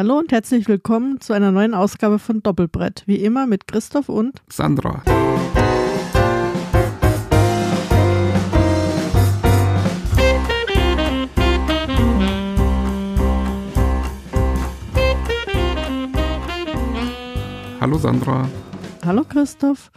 Hallo und herzlich willkommen zu einer neuen Ausgabe von Doppelbrett. Wie immer mit Christoph und Sandra. Hallo Sandra. Hallo Christoph.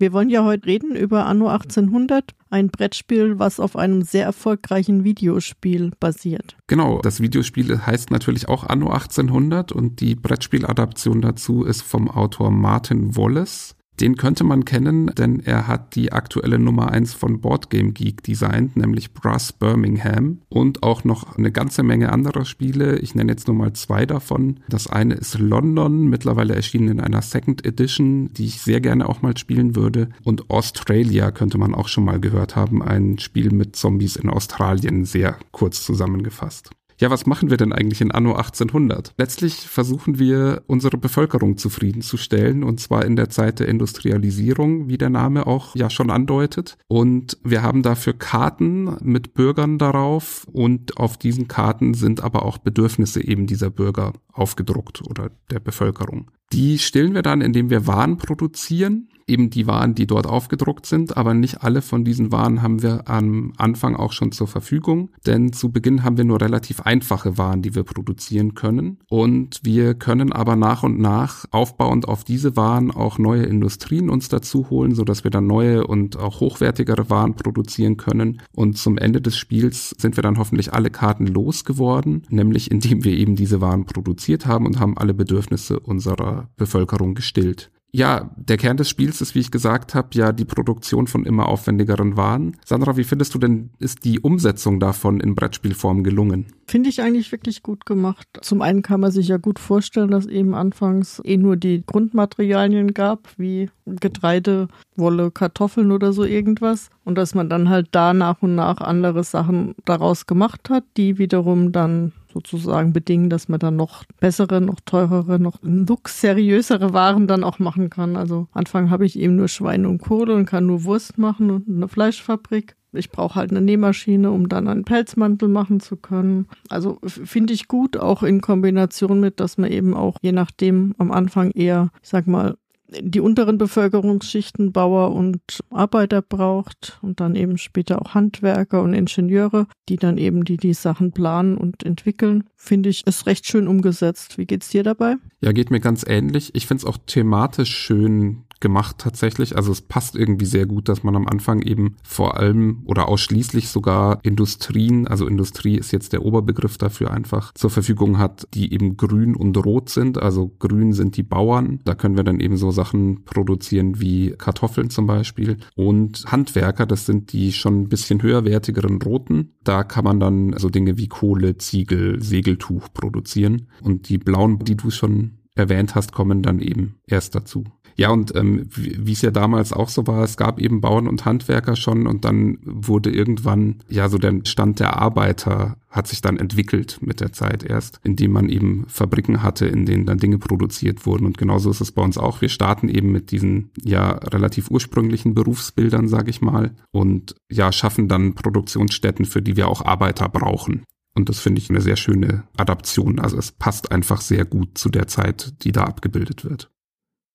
Wir wollen ja heute reden über Anno 1800, ein Brettspiel, was auf einem sehr erfolgreichen Videospiel basiert. Genau, das Videospiel heißt natürlich auch Anno 1800 und die Brettspieladaption dazu ist vom Autor Martin Wallace. Den könnte man kennen, denn er hat die aktuelle Nummer eins von Boardgame Geek designt, nämlich Brass Birmingham und auch noch eine ganze Menge anderer Spiele. Ich nenne jetzt nur mal zwei davon. Das eine ist London, mittlerweile erschienen in einer Second Edition, die ich sehr gerne auch mal spielen würde. Und Australia könnte man auch schon mal gehört haben, ein Spiel mit Zombies in Australien, sehr kurz zusammengefasst ja, was machen wir denn eigentlich in Anno 1800? Letztlich versuchen wir, unsere Bevölkerung zufriedenzustellen, und zwar in der Zeit der Industrialisierung, wie der Name auch ja schon andeutet. Und wir haben dafür Karten mit Bürgern darauf, und auf diesen Karten sind aber auch Bedürfnisse eben dieser Bürger aufgedruckt oder der Bevölkerung. Die stillen wir dann, indem wir Waren produzieren eben die Waren, die dort aufgedruckt sind, aber nicht alle von diesen Waren haben wir am Anfang auch schon zur Verfügung, denn zu Beginn haben wir nur relativ einfache Waren, die wir produzieren können und wir können aber nach und nach aufbauend auf diese Waren auch neue Industrien uns dazu holen, so dass wir dann neue und auch hochwertigere Waren produzieren können und zum Ende des Spiels sind wir dann hoffentlich alle Karten losgeworden, nämlich indem wir eben diese Waren produziert haben und haben alle Bedürfnisse unserer Bevölkerung gestillt. Ja, der Kern des Spiels ist, wie ich gesagt habe, ja die Produktion von immer aufwendigeren Waren. Sandra, wie findest du denn, ist die Umsetzung davon in Brettspielform gelungen? Finde ich eigentlich wirklich gut gemacht. Zum einen kann man sich ja gut vorstellen, dass eben anfangs eh nur die Grundmaterialien gab, wie Getreide, Wolle, Kartoffeln oder so irgendwas. Und dass man dann halt da nach und nach andere Sachen daraus gemacht hat, die wiederum dann sozusagen bedingen, dass man dann noch bessere, noch teurere, noch luxuriösere Waren dann auch machen kann. Also Anfang habe ich eben nur Schweine und Kohle und kann nur Wurst machen und eine Fleischfabrik. Ich brauche halt eine Nähmaschine, um dann einen Pelzmantel machen zu können. Also finde ich gut, auch in Kombination mit, dass man eben auch je nachdem am Anfang eher, ich sag mal, die unteren Bevölkerungsschichten Bauer und Arbeiter braucht und dann eben später auch Handwerker und Ingenieure, die dann eben die die Sachen planen und entwickeln, finde ich, ist recht schön umgesetzt. Wie geht's dir dabei? Ja, geht mir ganz ähnlich. Ich finde es auch thematisch schön gemacht tatsächlich. Also es passt irgendwie sehr gut, dass man am Anfang eben vor allem oder ausschließlich sogar Industrien, also Industrie ist jetzt der Oberbegriff dafür einfach, zur Verfügung hat, die eben grün und rot sind. Also grün sind die Bauern. Da können wir dann eben so Sachen produzieren wie Kartoffeln zum Beispiel. Und Handwerker, das sind die schon ein bisschen höherwertigeren roten. Da kann man dann so Dinge wie Kohle, Ziegel, Segeltuch produzieren. Und die blauen, die du schon erwähnt hast, kommen dann eben erst dazu. Ja, und ähm, wie es ja damals auch so war, es gab eben Bauern und Handwerker schon und dann wurde irgendwann, ja, so der Stand der Arbeiter hat sich dann entwickelt mit der Zeit erst, indem man eben Fabriken hatte, in denen dann Dinge produziert wurden. Und genauso ist es bei uns auch. Wir starten eben mit diesen ja relativ ursprünglichen Berufsbildern, sage ich mal, und ja, schaffen dann Produktionsstätten, für die wir auch Arbeiter brauchen. Und das finde ich eine sehr schöne Adaption. Also es passt einfach sehr gut zu der Zeit, die da abgebildet wird.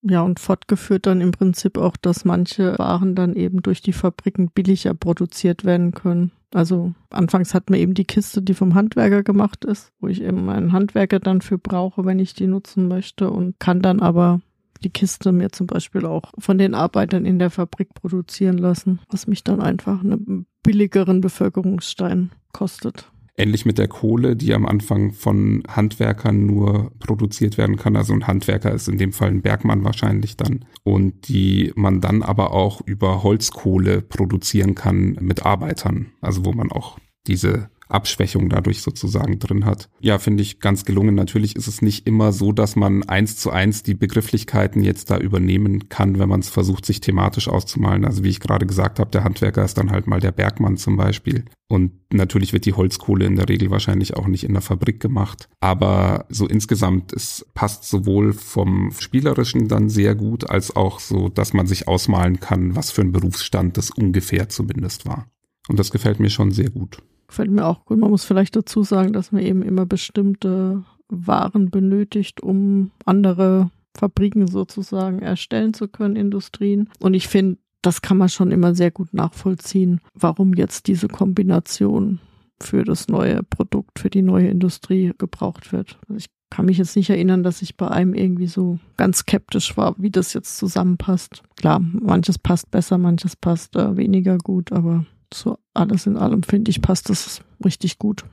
Ja, und fortgeführt dann im Prinzip auch, dass manche Waren dann eben durch die Fabriken billiger produziert werden können. Also anfangs hat man eben die Kiste, die vom Handwerker gemacht ist, wo ich eben einen Handwerker dann für brauche, wenn ich die nutzen möchte und kann dann aber die Kiste mir zum Beispiel auch von den Arbeitern in der Fabrik produzieren lassen, was mich dann einfach einen billigeren Bevölkerungsstein kostet. Ähnlich mit der Kohle, die am Anfang von Handwerkern nur produziert werden kann. Also ein Handwerker ist in dem Fall ein Bergmann wahrscheinlich dann. Und die man dann aber auch über Holzkohle produzieren kann mit Arbeitern. Also wo man auch diese Abschwächung dadurch sozusagen drin hat. Ja, finde ich ganz gelungen. Natürlich ist es nicht immer so, dass man eins zu eins die Begrifflichkeiten jetzt da übernehmen kann, wenn man es versucht, sich thematisch auszumalen. Also wie ich gerade gesagt habe, der Handwerker ist dann halt mal der Bergmann zum Beispiel. Und natürlich wird die Holzkohle in der Regel wahrscheinlich auch nicht in der Fabrik gemacht. Aber so insgesamt, es passt sowohl vom Spielerischen dann sehr gut, als auch so, dass man sich ausmalen kann, was für ein Berufsstand das ungefähr zumindest war. Und das gefällt mir schon sehr gut. Gefällt mir auch gut. Man muss vielleicht dazu sagen, dass man eben immer bestimmte Waren benötigt, um andere Fabriken sozusagen erstellen zu können, Industrien. Und ich finde, das kann man schon immer sehr gut nachvollziehen, warum jetzt diese Kombination für das neue Produkt, für die neue Industrie gebraucht wird. Also ich kann mich jetzt nicht erinnern, dass ich bei einem irgendwie so ganz skeptisch war, wie das jetzt zusammenpasst. Klar, manches passt besser, manches passt äh, weniger gut, aber so alles in allem finde ich, passt das richtig gut.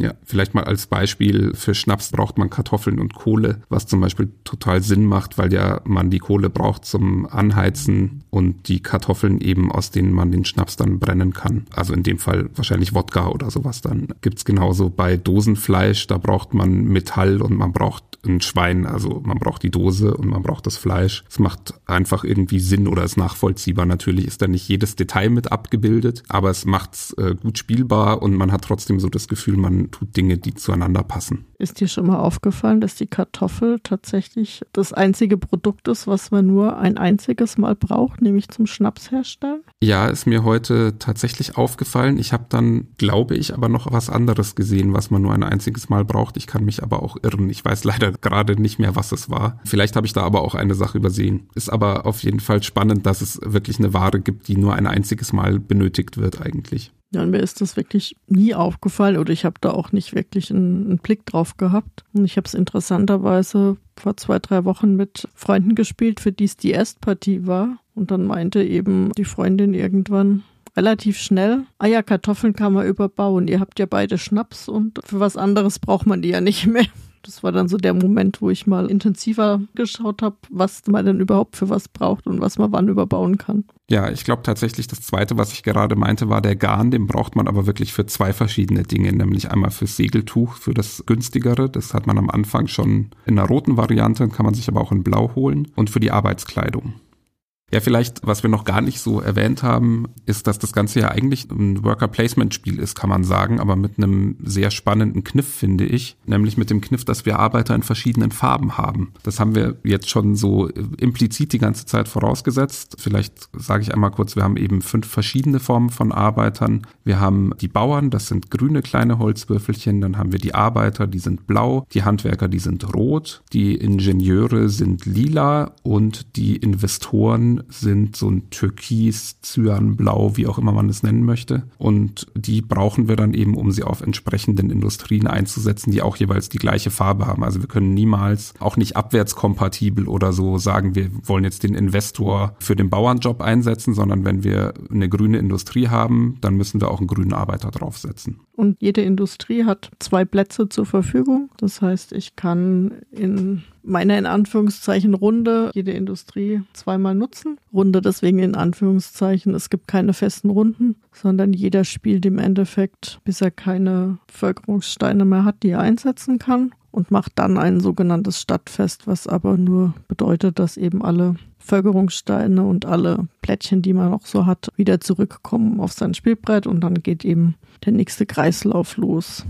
Ja, vielleicht mal als Beispiel für Schnaps braucht man Kartoffeln und Kohle, was zum Beispiel total Sinn macht, weil ja man die Kohle braucht zum Anheizen und die Kartoffeln eben, aus denen man den Schnaps dann brennen kann. Also in dem Fall wahrscheinlich Wodka oder sowas. Dann gibt's genauso bei Dosenfleisch, da braucht man Metall und man braucht ein Schwein, also man braucht die Dose und man braucht das Fleisch. Es macht einfach irgendwie Sinn oder ist nachvollziehbar. Natürlich ist da nicht jedes Detail mit abgebildet, aber es macht's äh, gut spielbar und man hat trotzdem so das Gefühl, man tut Dinge, die zueinander passen. Ist dir schon mal aufgefallen, dass die Kartoffel tatsächlich das einzige Produkt ist, was man nur ein einziges Mal braucht, nämlich zum Schnaps herstellen? Ja, ist mir heute tatsächlich aufgefallen. Ich habe dann, glaube ich, aber noch was anderes gesehen, was man nur ein einziges Mal braucht. Ich kann mich aber auch irren. Ich weiß leider gerade nicht mehr, was es war. Vielleicht habe ich da aber auch eine Sache übersehen. Ist aber auf jeden Fall spannend, dass es wirklich eine Ware gibt, die nur ein einziges Mal benötigt wird eigentlich. Ja, und mir ist das wirklich nie aufgefallen oder ich habe da auch nicht wirklich einen, einen Blick drauf gehabt. Und ich habe es interessanterweise vor zwei, drei Wochen mit Freunden gespielt, für die es die Erstpartie war. Und dann meinte eben die Freundin irgendwann, relativ schnell. Ah ja, Kartoffeln kann man überbauen. Ihr habt ja beide Schnaps und für was anderes braucht man die ja nicht mehr. Das war dann so der Moment, wo ich mal intensiver geschaut habe, was man denn überhaupt für was braucht und was man wann überbauen kann. Ja, ich glaube tatsächlich, das zweite, was ich gerade meinte, war der Garn. Den braucht man aber wirklich für zwei verschiedene Dinge, nämlich einmal fürs Segeltuch, für das günstigere. Das hat man am Anfang schon in einer roten Variante, kann man sich aber auch in blau holen und für die Arbeitskleidung. Ja, vielleicht, was wir noch gar nicht so erwähnt haben, ist, dass das Ganze ja eigentlich ein Worker-Placement-Spiel ist, kann man sagen, aber mit einem sehr spannenden Kniff, finde ich. Nämlich mit dem Kniff, dass wir Arbeiter in verschiedenen Farben haben. Das haben wir jetzt schon so implizit die ganze Zeit vorausgesetzt. Vielleicht sage ich einmal kurz, wir haben eben fünf verschiedene Formen von Arbeitern. Wir haben die Bauern, das sind grüne kleine Holzwürfelchen. Dann haben wir die Arbeiter, die sind blau. Die Handwerker, die sind rot. Die Ingenieure sind lila und die Investoren sind so ein Türkis, Cyanblau, wie auch immer man es nennen möchte. Und die brauchen wir dann eben, um sie auf entsprechenden Industrien einzusetzen, die auch jeweils die gleiche Farbe haben. Also wir können niemals, auch nicht abwärtskompatibel oder so sagen, wir wollen jetzt den Investor für den Bauernjob einsetzen, sondern wenn wir eine grüne Industrie haben, dann müssen wir auch einen grünen Arbeiter draufsetzen. Und jede Industrie hat zwei Plätze zur Verfügung. Das heißt, ich kann in meiner in Anführungszeichen Runde jede Industrie zweimal nutzen. Runde deswegen in Anführungszeichen. Es gibt keine festen Runden, sondern jeder spielt im Endeffekt, bis er keine Bevölkerungssteine mehr hat, die er einsetzen kann und macht dann ein sogenanntes Stadtfest, was aber nur bedeutet, dass eben alle Bevölkerungssteine und alle Plättchen, die man noch so hat, wieder zurückkommen auf sein Spielbrett und dann geht eben der nächste Kreislauf los.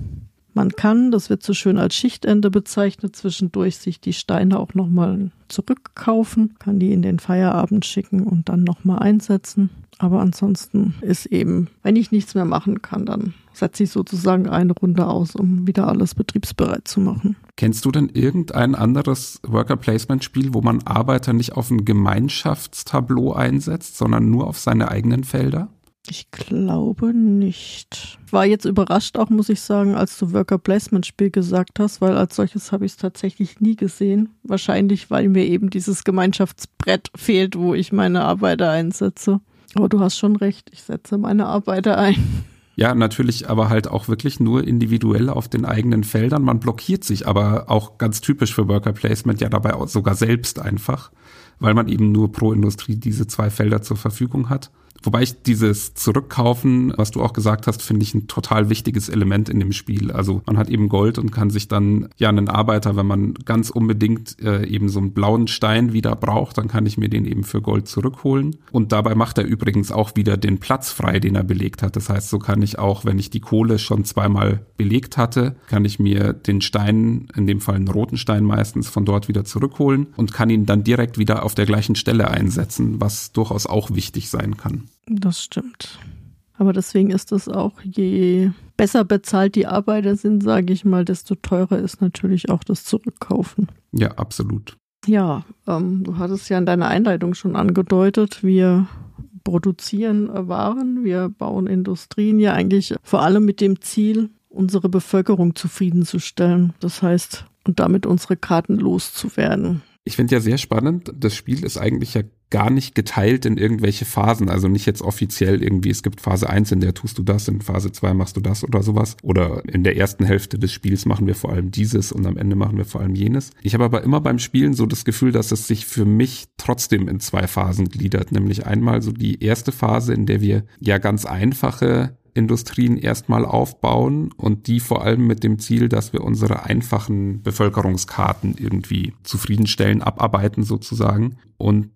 Man kann, das wird so schön als Schichtende bezeichnet, zwischendurch sich die Steine auch nochmal zurückkaufen, kann die in den Feierabend schicken und dann nochmal einsetzen. Aber ansonsten ist eben, wenn ich nichts mehr machen kann, dann setze ich sozusagen eine Runde aus, um wieder alles betriebsbereit zu machen. Kennst du denn irgendein anderes Worker Placement Spiel, wo man Arbeiter nicht auf ein Gemeinschaftstableau einsetzt, sondern nur auf seine eigenen Felder? Ich glaube nicht. War jetzt überrascht auch, muss ich sagen, als du Worker Placement Spiel gesagt hast, weil als solches habe ich es tatsächlich nie gesehen. Wahrscheinlich, weil mir eben dieses Gemeinschaftsbrett fehlt, wo ich meine Arbeiter einsetze. Aber du hast schon recht, ich setze meine Arbeiter ein. Ja, natürlich, aber halt auch wirklich nur individuell auf den eigenen Feldern. Man blockiert sich aber auch ganz typisch für Worker Placement ja dabei sogar selbst einfach, weil man eben nur pro Industrie diese zwei Felder zur Verfügung hat. Wobei ich dieses Zurückkaufen, was du auch gesagt hast, finde ich ein total wichtiges Element in dem Spiel. Also man hat eben Gold und kann sich dann, ja, einen Arbeiter, wenn man ganz unbedingt äh, eben so einen blauen Stein wieder braucht, dann kann ich mir den eben für Gold zurückholen. Und dabei macht er übrigens auch wieder den Platz frei, den er belegt hat. Das heißt, so kann ich auch, wenn ich die Kohle schon zweimal belegt hatte, kann ich mir den Stein, in dem Fall einen roten Stein meistens, von dort wieder zurückholen und kann ihn dann direkt wieder auf der gleichen Stelle einsetzen, was durchaus auch wichtig sein kann. Das stimmt. Aber deswegen ist es auch, je besser bezahlt die Arbeiter sind, sage ich mal, desto teurer ist natürlich auch das Zurückkaufen. Ja, absolut. Ja, ähm, du hattest ja in deiner Einleitung schon angedeutet, wir produzieren Waren, wir bauen Industrien ja eigentlich vor allem mit dem Ziel, unsere Bevölkerung zufriedenzustellen. Das heißt, und damit unsere Karten loszuwerden. Ich finde ja sehr spannend, das Spiel ist eigentlich ja gar nicht geteilt in irgendwelche Phasen, also nicht jetzt offiziell irgendwie, es gibt Phase 1, in der tust du das, in Phase 2 machst du das oder sowas. Oder in der ersten Hälfte des Spiels machen wir vor allem dieses und am Ende machen wir vor allem jenes. Ich habe aber immer beim Spielen so das Gefühl, dass es sich für mich trotzdem in zwei Phasen gliedert. Nämlich einmal so die erste Phase, in der wir ja ganz einfache Industrien erstmal aufbauen und die vor allem mit dem Ziel, dass wir unsere einfachen Bevölkerungskarten irgendwie zufriedenstellen, abarbeiten sozusagen. Und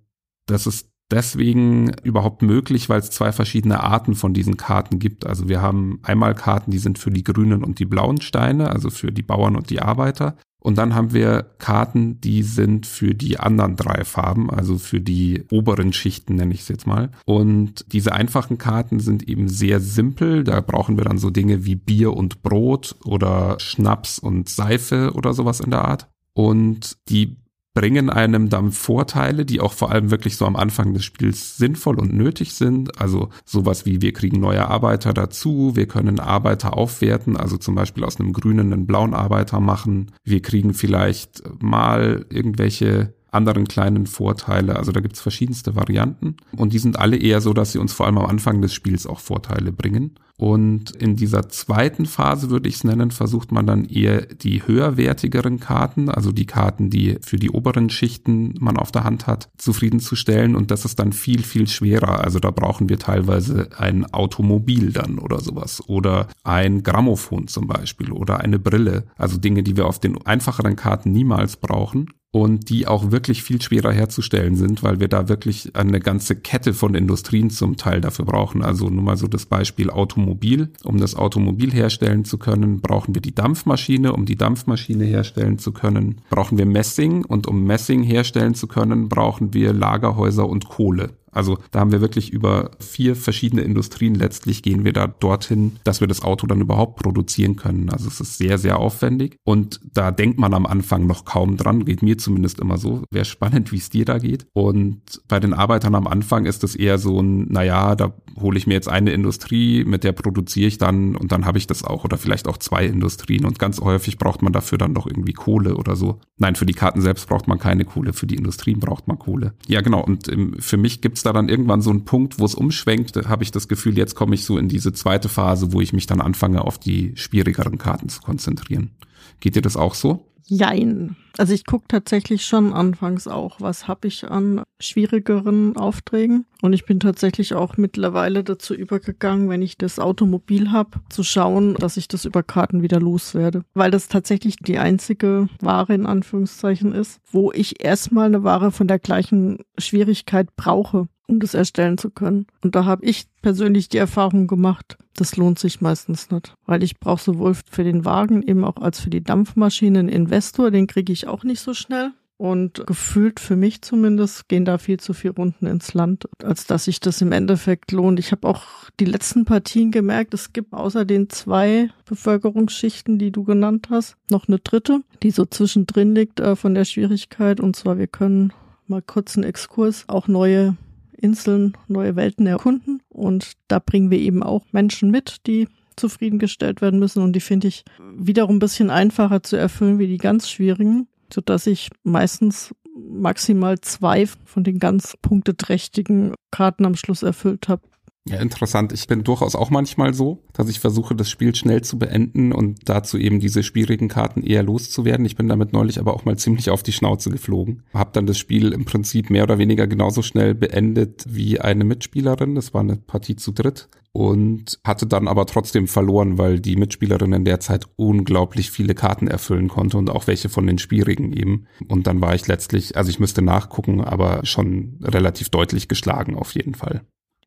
das ist deswegen überhaupt möglich, weil es zwei verschiedene Arten von diesen Karten gibt. Also wir haben einmal Karten, die sind für die grünen und die blauen Steine, also für die Bauern und die Arbeiter. Und dann haben wir Karten, die sind für die anderen drei Farben, also für die oberen Schichten nenne ich es jetzt mal. Und diese einfachen Karten sind eben sehr simpel. Da brauchen wir dann so Dinge wie Bier und Brot oder Schnaps und Seife oder sowas in der Art. Und die bringen einem dann Vorteile, die auch vor allem wirklich so am Anfang des Spiels sinnvoll und nötig sind. Also sowas wie wir kriegen neue Arbeiter dazu, wir können Arbeiter aufwerten, also zum Beispiel aus einem grünen einen blauen Arbeiter machen. Wir kriegen vielleicht mal irgendwelche anderen kleinen Vorteile. Also da gibt's verschiedenste Varianten und die sind alle eher so, dass sie uns vor allem am Anfang des Spiels auch Vorteile bringen. Und in dieser zweiten Phase, würde ich es nennen, versucht man dann eher die höherwertigeren Karten, also die Karten, die für die oberen Schichten man auf der Hand hat, zufriedenzustellen. Und das ist dann viel, viel schwerer. Also da brauchen wir teilweise ein Automobil dann oder sowas oder ein Grammophon zum Beispiel oder eine Brille. Also Dinge, die wir auf den einfacheren Karten niemals brauchen und die auch wirklich viel schwerer herzustellen sind, weil wir da wirklich eine ganze Kette von Industrien zum Teil dafür brauchen. Also nur mal so das Beispiel Automobil. Um das Automobil herstellen zu können, brauchen wir die Dampfmaschine. Um die Dampfmaschine herstellen zu können, brauchen wir Messing. Und um Messing herstellen zu können, brauchen wir Lagerhäuser und Kohle. Also da haben wir wirklich über vier verschiedene Industrien letztlich gehen wir da dorthin, dass wir das Auto dann überhaupt produzieren können. Also es ist sehr, sehr aufwendig und da denkt man am Anfang noch kaum dran, geht mir zumindest immer so. Wäre spannend, wie es dir da geht. Und bei den Arbeitern am Anfang ist es eher so ein, naja, da hole ich mir jetzt eine Industrie, mit der produziere ich dann und dann habe ich das auch oder vielleicht auch zwei Industrien und ganz häufig braucht man dafür dann doch irgendwie Kohle oder so. Nein, für die Karten selbst braucht man keine Kohle, für die Industrien braucht man Kohle. Ja, genau. Und für mich gibt's da dann irgendwann so einen Punkt, wo es umschwenkt, habe ich das Gefühl, jetzt komme ich so in diese zweite Phase, wo ich mich dann anfange, auf die schwierigeren Karten zu konzentrieren. Geht dir das auch so? Jein. Also ich gucke tatsächlich schon anfangs auch, was habe ich an schwierigeren Aufträgen. Und ich bin tatsächlich auch mittlerweile dazu übergegangen, wenn ich das Automobil habe, zu schauen, dass ich das über Karten wieder loswerde. Weil das tatsächlich die einzige Ware in Anführungszeichen ist, wo ich erstmal eine Ware von der gleichen Schwierigkeit brauche um das erstellen zu können. Und da habe ich persönlich die Erfahrung gemacht, das lohnt sich meistens nicht, weil ich brauche sowohl für den Wagen eben auch als für die Dampfmaschine einen Investor, den kriege ich auch nicht so schnell. Und gefühlt für mich zumindest gehen da viel zu viel Runden ins Land, als dass sich das im Endeffekt lohnt. Ich habe auch die letzten Partien gemerkt, es gibt außer den zwei Bevölkerungsschichten, die du genannt hast, noch eine dritte, die so zwischendrin liegt äh, von der Schwierigkeit. Und zwar, wir können mal kurz einen Exkurs, auch neue Inseln, neue Welten erkunden. Und da bringen wir eben auch Menschen mit, die zufriedengestellt werden müssen. Und die finde ich wiederum ein bisschen einfacher zu erfüllen wie die ganz schwierigen, sodass ich meistens maximal zwei von den ganz punkteträchtigen Karten am Schluss erfüllt habe. Ja, interessant. Ich bin durchaus auch manchmal so, dass ich versuche, das Spiel schnell zu beenden und dazu eben diese schwierigen Karten eher loszuwerden. Ich bin damit neulich aber auch mal ziemlich auf die Schnauze geflogen. Hab dann das Spiel im Prinzip mehr oder weniger genauso schnell beendet wie eine Mitspielerin. Das war eine Partie zu dritt und hatte dann aber trotzdem verloren, weil die Mitspielerin in der Zeit unglaublich viele Karten erfüllen konnte und auch welche von den schwierigen eben. Und dann war ich letztlich, also ich müsste nachgucken, aber schon relativ deutlich geschlagen auf jeden Fall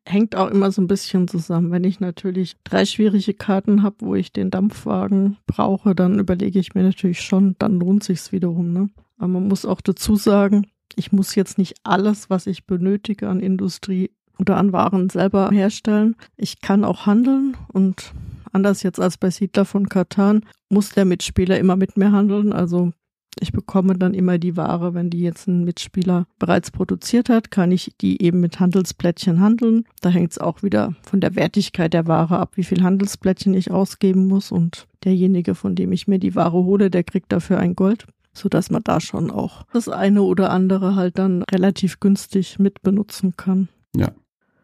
hängt auch immer so ein bisschen zusammen. Wenn ich natürlich drei schwierige Karten habe, wo ich den Dampfwagen brauche, dann überlege ich mir natürlich schon, dann lohnt sich's wiederum. Ne? Aber man muss auch dazu sagen, ich muss jetzt nicht alles, was ich benötige an Industrie, oder an Waren selber herstellen. Ich kann auch handeln und anders jetzt als bei Siedler von Katan muss der Mitspieler immer mit mir handeln. Also ich bekomme dann immer die Ware, wenn die jetzt ein Mitspieler bereits produziert hat, kann ich die eben mit Handelsplättchen handeln. Da hängt es auch wieder von der Wertigkeit der Ware ab, wie viel Handelsplättchen ich ausgeben muss und derjenige, von dem ich mir die Ware hole, der kriegt dafür ein Gold, so dass man da schon auch das eine oder andere halt dann relativ günstig mit benutzen kann. Ja.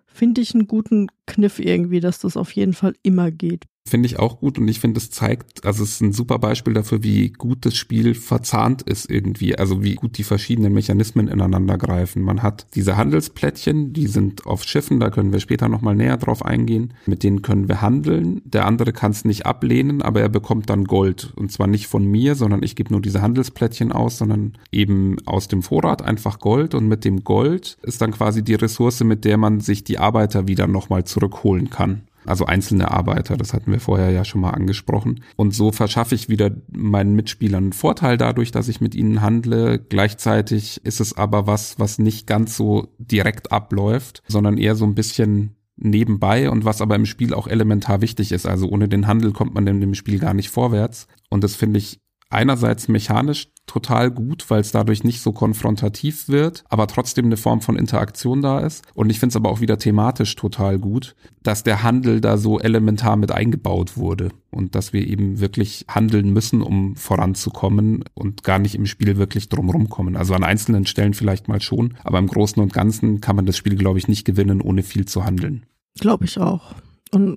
Finde ich einen guten Kniff irgendwie, dass das auf jeden Fall immer geht. Finde ich auch gut und ich finde, es zeigt, also es ist ein super Beispiel dafür, wie gut das Spiel verzahnt ist irgendwie, also wie gut die verschiedenen Mechanismen ineinander greifen. Man hat diese Handelsplättchen, die sind auf Schiffen, da können wir später nochmal näher drauf eingehen. Mit denen können wir handeln. Der andere kann es nicht ablehnen, aber er bekommt dann Gold. Und zwar nicht von mir, sondern ich gebe nur diese Handelsplättchen aus, sondern eben aus dem Vorrat einfach Gold und mit dem Gold ist dann quasi die Ressource, mit der man sich die Arbeiter wieder nochmal zurückholen kann also einzelne Arbeiter, das hatten wir vorher ja schon mal angesprochen. Und so verschaffe ich wieder meinen Mitspielern einen Vorteil dadurch, dass ich mit ihnen handle. Gleichzeitig ist es aber was, was nicht ganz so direkt abläuft, sondern eher so ein bisschen nebenbei und was aber im Spiel auch elementar wichtig ist. Also ohne den Handel kommt man in dem Spiel gar nicht vorwärts. Und das finde ich einerseits mechanisch total gut, weil es dadurch nicht so konfrontativ wird, aber trotzdem eine Form von Interaktion da ist. Und ich finde es aber auch wieder thematisch total gut, dass der Handel da so elementar mit eingebaut wurde und dass wir eben wirklich handeln müssen, um voranzukommen und gar nicht im Spiel wirklich drumherum kommen. Also an einzelnen Stellen vielleicht mal schon, aber im Großen und Ganzen kann man das Spiel, glaube ich, nicht gewinnen, ohne viel zu handeln. Glaube ich auch. Und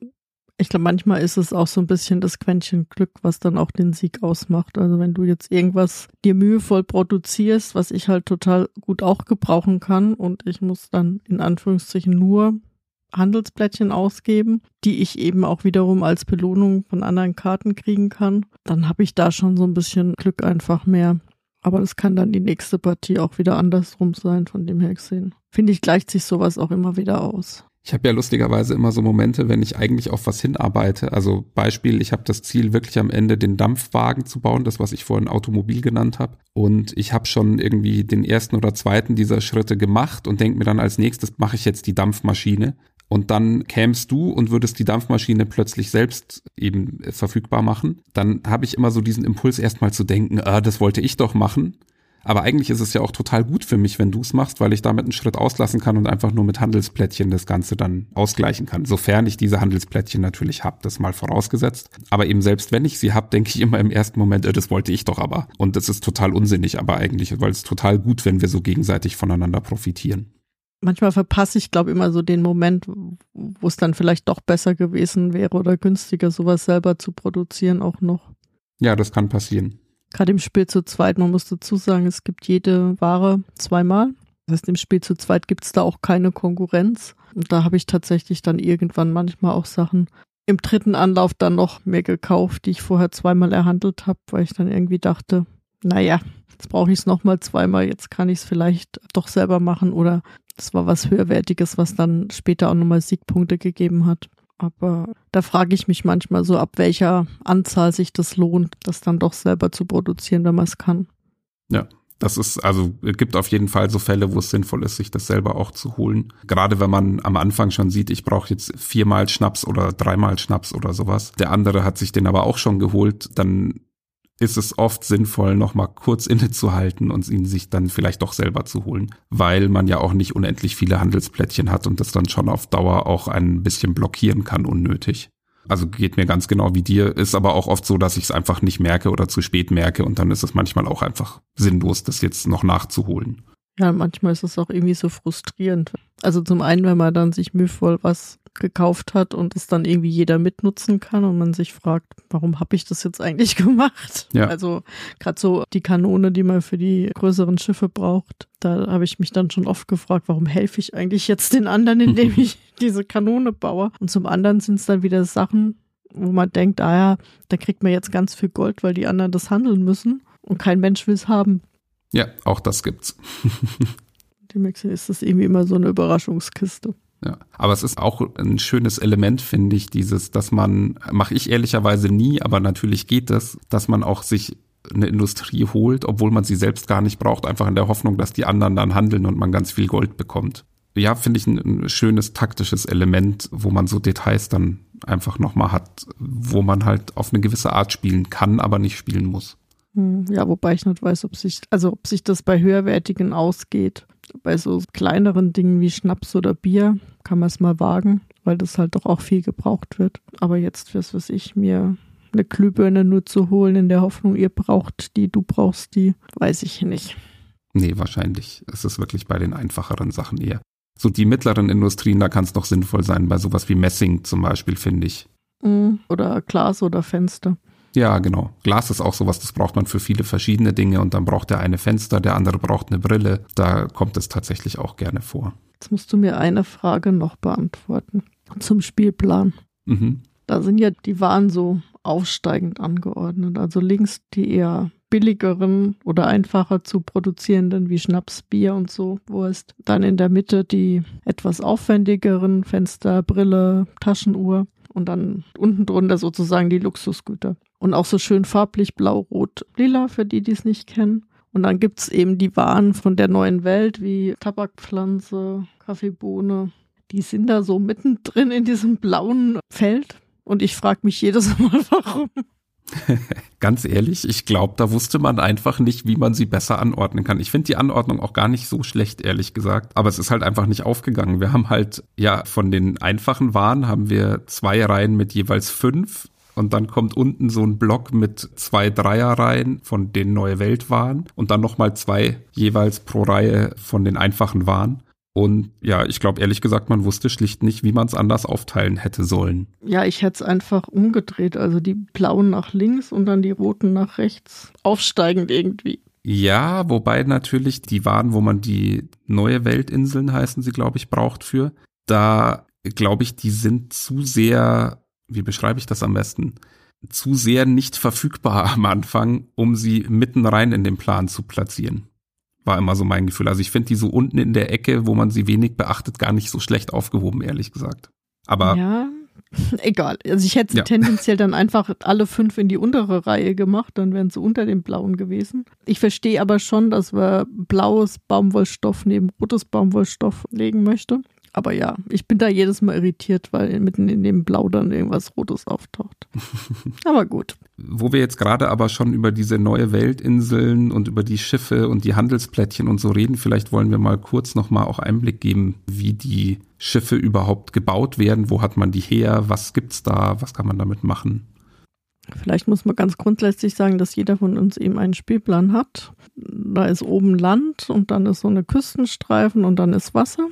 ich glaube, manchmal ist es auch so ein bisschen das Quäntchen Glück, was dann auch den Sieg ausmacht. Also wenn du jetzt irgendwas dir mühevoll produzierst, was ich halt total gut auch gebrauchen kann und ich muss dann in Anführungszeichen nur Handelsplättchen ausgeben, die ich eben auch wiederum als Belohnung von anderen Karten kriegen kann, dann habe ich da schon so ein bisschen Glück einfach mehr. Aber das kann dann die nächste Partie auch wieder andersrum sein, von dem her gesehen. Finde ich, gleicht sich sowas auch immer wieder aus. Ich habe ja lustigerweise immer so Momente, wenn ich eigentlich auf was hinarbeite. Also Beispiel, ich habe das Ziel, wirklich am Ende den Dampfwagen zu bauen, das, was ich vorhin Automobil genannt habe. Und ich habe schon irgendwie den ersten oder zweiten dieser Schritte gemacht und denke mir dann als nächstes, mache ich jetzt die Dampfmaschine. Und dann kämst du und würdest die Dampfmaschine plötzlich selbst eben verfügbar machen. Dann habe ich immer so diesen Impuls, erstmal zu denken, ah, das wollte ich doch machen. Aber eigentlich ist es ja auch total gut für mich, wenn du es machst, weil ich damit einen Schritt auslassen kann und einfach nur mit Handelsplättchen das Ganze dann ausgleichen kann. Sofern ich diese Handelsplättchen natürlich habe, das mal vorausgesetzt. Aber eben selbst wenn ich sie habe, denke ich immer im ersten Moment, äh, das wollte ich doch aber. Und das ist total unsinnig, aber eigentlich, weil es total gut, wenn wir so gegenseitig voneinander profitieren manchmal verpasse ich, glaube immer so den Moment, wo es dann vielleicht doch besser gewesen wäre oder günstiger, sowas selber zu produzieren auch noch. Ja, das kann passieren. Gerade im Spiel zu zweit, man muss dazu sagen, es gibt jede Ware zweimal. Das heißt, im Spiel zu zweit gibt es da auch keine Konkurrenz. Und da habe ich tatsächlich dann irgendwann manchmal auch Sachen im dritten Anlauf dann noch mehr gekauft, die ich vorher zweimal erhandelt habe, weil ich dann irgendwie dachte, naja, jetzt brauche ich es nochmal zweimal, jetzt kann ich es vielleicht doch selber machen oder es war was Höherwertiges, was dann später auch nochmal Siegpunkte gegeben hat. Aber da frage ich mich manchmal so, ab welcher Anzahl sich das lohnt, das dann doch selber zu produzieren, wenn man es kann. Ja, das ist, also es gibt auf jeden Fall so Fälle, wo es sinnvoll ist, sich das selber auch zu holen. Gerade wenn man am Anfang schon sieht, ich brauche jetzt viermal Schnaps oder dreimal Schnaps oder sowas. Der andere hat sich den aber auch schon geholt, dann ist es oft sinnvoll, nochmal kurz innezuhalten und ihn sich dann vielleicht doch selber zu holen, weil man ja auch nicht unendlich viele Handelsplättchen hat und das dann schon auf Dauer auch ein bisschen blockieren kann, unnötig. Also geht mir ganz genau wie dir, ist aber auch oft so, dass ich es einfach nicht merke oder zu spät merke und dann ist es manchmal auch einfach sinnlos, das jetzt noch nachzuholen. Ja, manchmal ist es auch irgendwie so frustrierend. Also zum einen, wenn man dann sich mühevoll was gekauft hat und es dann irgendwie jeder mitnutzen kann und man sich fragt, warum habe ich das jetzt eigentlich gemacht? Ja. Also gerade so die Kanone, die man für die größeren Schiffe braucht, da habe ich mich dann schon oft gefragt, warum helfe ich eigentlich jetzt den anderen, indem ich diese Kanone baue? Und zum anderen sind es dann wieder Sachen, wo man denkt, ah ja, da kriegt man jetzt ganz viel Gold, weil die anderen das handeln müssen und kein Mensch will es haben. Ja, auch das gibt's. Dem ist das irgendwie immer so eine Überraschungskiste. Ja, aber es ist auch ein schönes Element, finde ich, dieses, dass man, mache ich ehrlicherweise nie, aber natürlich geht das, dass man auch sich eine Industrie holt, obwohl man sie selbst gar nicht braucht, einfach in der Hoffnung, dass die anderen dann handeln und man ganz viel Gold bekommt. ja, finde ich ein, ein, schönes taktisches Element, wo man so Details dann einfach nochmal hat, wo man halt auf eine gewisse Art spielen kann, aber nicht spielen muss. Hm, ja, wobei ich nicht weiß, ob sich, also ob sich das bei höherwertigen ausgeht. Bei so kleineren Dingen wie Schnaps oder Bier kann man es mal wagen, weil das halt doch auch viel gebraucht wird. Aber jetzt was ich mir eine Glühbirne nur zu holen in der Hoffnung, ihr braucht die, du brauchst die, weiß ich nicht. Nee, wahrscheinlich. Es ist wirklich bei den einfacheren Sachen eher. So die mittleren Industrien, da kann es doch sinnvoll sein, bei sowas wie Messing zum Beispiel, finde ich. Hm, oder Glas oder Fenster. Ja, genau. Glas ist auch sowas, das braucht man für viele verschiedene Dinge und dann braucht der eine Fenster, der andere braucht eine Brille. Da kommt es tatsächlich auch gerne vor. Jetzt musst du mir eine Frage noch beantworten zum Spielplan. Mhm. Da sind ja die Waren so aufsteigend angeordnet. Also links die eher billigeren oder einfacher zu produzierenden wie Schnaps, Bier und so Wurst. Dann in der Mitte die etwas aufwendigeren Fenster, Brille, Taschenuhr und dann unten drunter sozusagen die Luxusgüter. Und auch so schön farblich blau, rot, lila für die, die es nicht kennen. Und dann gibt es eben die Waren von der neuen Welt wie Tabakpflanze, Kaffeebohne. Die sind da so mittendrin in diesem blauen Feld. Und ich frage mich jedes Mal, warum. Ganz ehrlich, ich glaube, da wusste man einfach nicht, wie man sie besser anordnen kann. Ich finde die Anordnung auch gar nicht so schlecht, ehrlich gesagt. Aber es ist halt einfach nicht aufgegangen. Wir haben halt, ja, von den einfachen Waren haben wir zwei Reihen mit jeweils fünf und dann kommt unten so ein Block mit zwei Dreierreihen von den Neue Welt Waren und dann nochmal zwei jeweils pro Reihe von den einfachen Waren. Und ja, ich glaube ehrlich gesagt, man wusste schlicht nicht, wie man es anders aufteilen hätte sollen. Ja, ich hätte es einfach umgedreht, also die blauen nach links und dann die roten nach rechts. Aufsteigend irgendwie. Ja, wobei natürlich die Waren, wo man die neue Weltinseln heißen sie, glaube ich, braucht für, da glaube ich, die sind zu sehr wie beschreibe ich das am besten, zu sehr nicht verfügbar am Anfang, um sie mitten rein in den Plan zu platzieren. War immer so mein Gefühl. Also ich finde die so unten in der Ecke, wo man sie wenig beachtet, gar nicht so schlecht aufgehoben, ehrlich gesagt. Aber. Ja, egal. Also ich hätte ja. tendenziell dann einfach alle fünf in die untere Reihe gemacht, dann wären sie unter dem blauen gewesen. Ich verstehe aber schon, dass wir blaues Baumwollstoff neben rotes Baumwollstoff legen möchte. Aber ja, ich bin da jedes Mal irritiert, weil mitten in dem Blau dann irgendwas Rotes auftaucht. aber gut. Wo wir jetzt gerade aber schon über diese neue Weltinseln und über die Schiffe und die Handelsplättchen und so reden, vielleicht wollen wir mal kurz nochmal auch Einblick geben, wie die Schiffe überhaupt gebaut werden. Wo hat man die her? Was gibt's da? Was kann man damit machen? Vielleicht muss man ganz grundsätzlich sagen, dass jeder von uns eben einen Spielplan hat. Da ist oben Land und dann ist so eine Küstenstreifen und dann ist Wasser.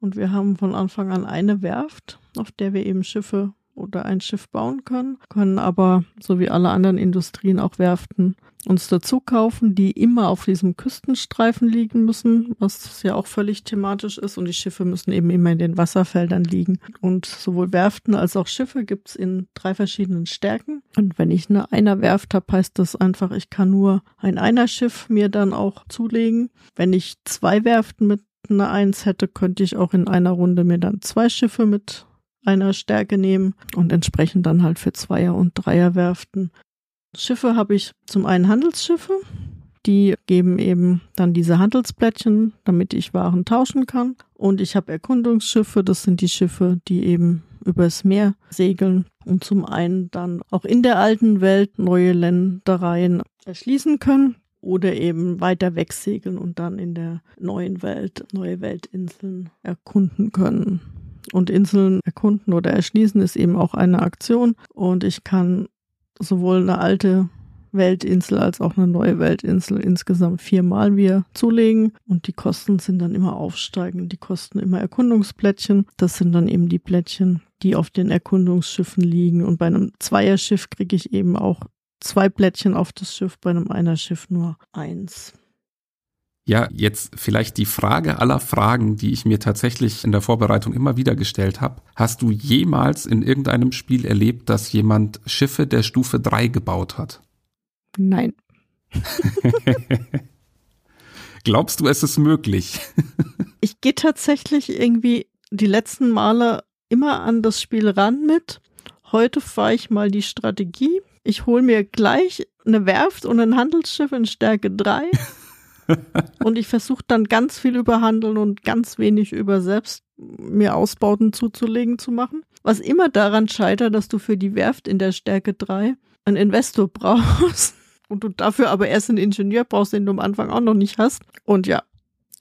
Und wir haben von Anfang an eine Werft, auf der wir eben Schiffe oder ein Schiff bauen können, können aber, so wie alle anderen Industrien auch Werften, uns dazu kaufen, die immer auf diesem Küstenstreifen liegen müssen, was ja auch völlig thematisch ist. Und die Schiffe müssen eben immer in den Wasserfeldern liegen. Und sowohl Werften als auch Schiffe gibt es in drei verschiedenen Stärken. Und wenn ich eine einer Werft habe, heißt das einfach, ich kann nur ein einer Schiff mir dann auch zulegen. Wenn ich zwei Werften mit eine Eins hätte, könnte ich auch in einer Runde mir dann zwei Schiffe mit einer Stärke nehmen und entsprechend dann halt für Zweier- und Dreierwerften. Schiffe habe ich zum einen Handelsschiffe, die geben eben dann diese Handelsplättchen, damit ich Waren tauschen kann. Und ich habe Erkundungsschiffe, das sind die Schiffe, die eben übers Meer segeln und zum einen dann auch in der alten Welt neue Ländereien erschließen können oder eben weiter wegsegeln und dann in der neuen Welt neue Weltinseln erkunden können. Und Inseln erkunden oder erschließen ist eben auch eine Aktion und ich kann sowohl eine alte Weltinsel als auch eine neue Weltinsel insgesamt viermal wieder zulegen und die Kosten sind dann immer aufsteigend. Die kosten immer Erkundungsplättchen. Das sind dann eben die Plättchen, die auf den Erkundungsschiffen liegen und bei einem Zweierschiff kriege ich eben auch zwei Blättchen auf das Schiff, bei einem Einer-Schiff nur eins. Ja, jetzt vielleicht die Frage aller Fragen, die ich mir tatsächlich in der Vorbereitung immer wieder gestellt habe. Hast du jemals in irgendeinem Spiel erlebt, dass jemand Schiffe der Stufe 3 gebaut hat? Nein. Glaubst du, es ist möglich? ich gehe tatsächlich irgendwie die letzten Male immer an das Spiel ran mit. Heute fahre ich mal die Strategie ich hole mir gleich eine Werft und ein Handelsschiff in Stärke 3 und ich versuche dann ganz viel über Handeln und ganz wenig über selbst mir Ausbauten zuzulegen zu machen. Was immer daran scheitert, dass du für die Werft in der Stärke 3 einen Investor brauchst und du dafür aber erst einen Ingenieur brauchst, den du am Anfang auch noch nicht hast. Und ja,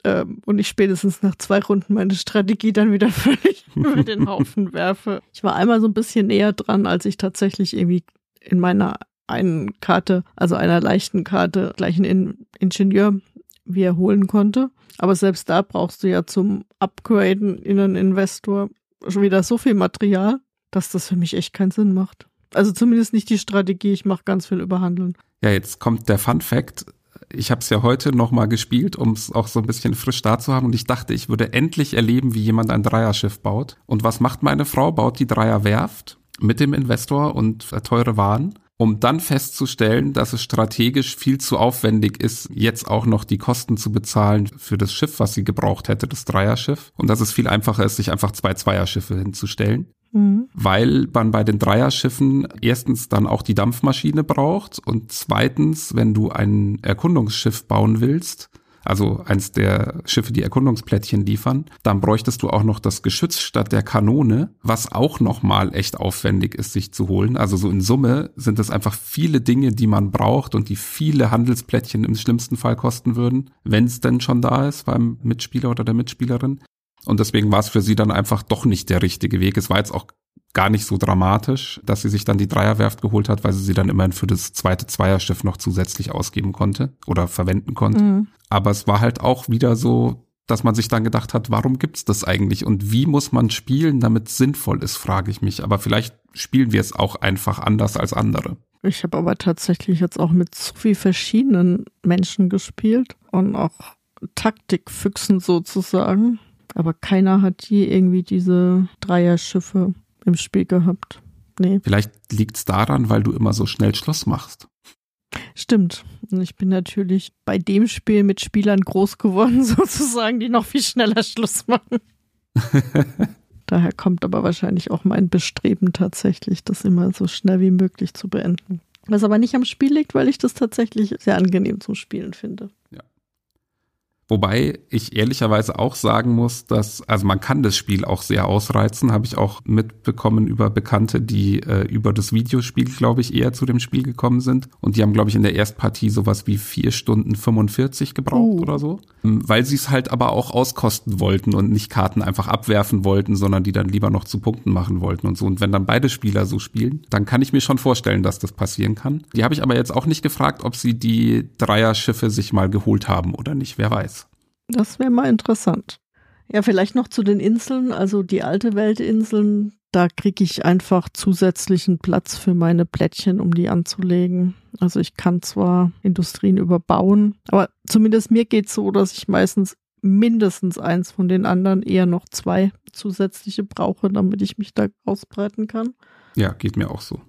ähm, und ich spätestens nach zwei Runden meine Strategie dann wieder völlig über den Haufen werfe. Ich war einmal so ein bisschen näher dran, als ich tatsächlich irgendwie in meiner einen Karte, also einer leichten Karte, gleich einen Ingenieur wiederholen konnte. Aber selbst da brauchst du ja zum Upgraden in einen Investor schon wieder so viel Material, dass das für mich echt keinen Sinn macht. Also zumindest nicht die Strategie, ich mache ganz viel überhandeln. Ja, jetzt kommt der Fun Fact. Ich habe es ja heute nochmal gespielt, um es auch so ein bisschen frisch da zu haben. Und ich dachte, ich würde endlich erleben, wie jemand ein Dreierschiff baut. Und was macht meine Frau? Baut die Dreierwerft mit dem Investor und äh, teure Waren um dann festzustellen, dass es strategisch viel zu aufwendig ist, jetzt auch noch die Kosten zu bezahlen für das Schiff, was sie gebraucht hätte, das Dreierschiff. Und dass es viel einfacher ist, sich einfach zwei Zweierschiffe hinzustellen. Mhm. Weil man bei den Dreierschiffen erstens dann auch die Dampfmaschine braucht und zweitens, wenn du ein Erkundungsschiff bauen willst, also eins der Schiffe, die Erkundungsplättchen liefern, dann bräuchtest du auch noch das Geschütz statt der Kanone, was auch nochmal echt aufwendig ist, sich zu holen. Also so in Summe sind es einfach viele Dinge, die man braucht und die viele Handelsplättchen im schlimmsten Fall kosten würden, wenn es denn schon da ist beim Mitspieler oder der Mitspielerin. Und deswegen war es für sie dann einfach doch nicht der richtige Weg. Es war jetzt auch gar nicht so dramatisch, dass sie sich dann die Dreierwerft geholt hat, weil sie sie dann immerhin für das zweite Zweierschiff noch zusätzlich ausgeben konnte oder verwenden konnte. Mhm. Aber es war halt auch wieder so, dass man sich dann gedacht hat, warum gibt's das eigentlich und wie muss man spielen, damit es sinnvoll ist, frage ich mich. Aber vielleicht spielen wir es auch einfach anders als andere. Ich habe aber tatsächlich jetzt auch mit so viel verschiedenen Menschen gespielt und auch Taktikfüchsen sozusagen. Aber keiner hat je irgendwie diese Dreierschiffe im Spiel gehabt. Nee. Vielleicht liegt's daran, weil du immer so schnell Schluss machst. Stimmt. Und ich bin natürlich bei dem Spiel mit Spielern groß geworden, sozusagen, die noch viel schneller Schluss machen. Daher kommt aber wahrscheinlich auch mein Bestreben tatsächlich, das immer so schnell wie möglich zu beenden. Was aber nicht am Spiel liegt, weil ich das tatsächlich sehr angenehm zum Spielen finde. Ja. Wobei ich ehrlicherweise auch sagen muss, dass, also man kann das Spiel auch sehr ausreizen, habe ich auch mitbekommen über Bekannte, die äh, über das Videospiel, glaube ich, eher zu dem Spiel gekommen sind. Und die haben, glaube ich, in der Erstpartie sowas wie vier Stunden 45 gebraucht uh. oder so. Ähm, weil sie es halt aber auch auskosten wollten und nicht Karten einfach abwerfen wollten, sondern die dann lieber noch zu Punkten machen wollten und so. Und wenn dann beide Spieler so spielen, dann kann ich mir schon vorstellen, dass das passieren kann. Die habe ich aber jetzt auch nicht gefragt, ob sie die Dreierschiffe sich mal geholt haben oder nicht. Wer weiß. Das wäre mal interessant. Ja, vielleicht noch zu den Inseln, also die alte Weltinseln, da kriege ich einfach zusätzlichen Platz für meine Plättchen, um die anzulegen. Also ich kann zwar Industrien überbauen, aber zumindest mir geht es so, dass ich meistens mindestens eins von den anderen, eher noch zwei zusätzliche brauche, damit ich mich da ausbreiten kann. Ja, geht mir auch so.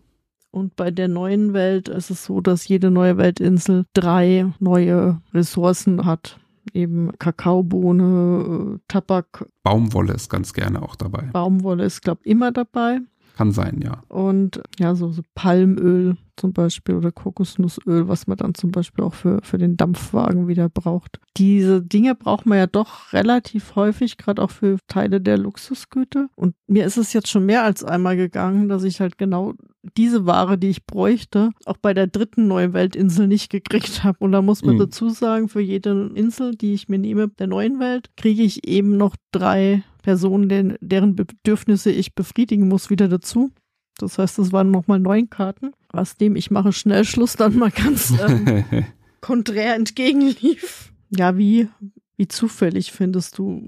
Und bei der neuen Welt ist es so, dass jede neue Weltinsel drei neue Ressourcen hat eben Kakaobohne, äh, Tabak. Baumwolle ist ganz gerne auch dabei. Baumwolle ist, glaube ich, immer dabei. Kann sein, ja. Und ja, so, so Palmöl zum Beispiel oder Kokosnussöl, was man dann zum Beispiel auch für, für den Dampfwagen wieder braucht. Diese Dinge braucht man ja doch relativ häufig, gerade auch für Teile der Luxusgüter. Und mir ist es jetzt schon mehr als einmal gegangen, dass ich halt genau diese Ware, die ich bräuchte, auch bei der dritten neuen Weltinsel nicht gekriegt habe. Und da muss man mhm. dazu sagen, für jede Insel, die ich mir nehme, der neuen Welt, kriege ich eben noch drei Personen, den, deren Bedürfnisse ich befriedigen muss, wieder dazu. Das heißt, es waren nochmal neun Karten, was dem ich mache Schnellschluss dann mal ganz ähm, konträr entgegenlief. Ja, wie, wie zufällig findest du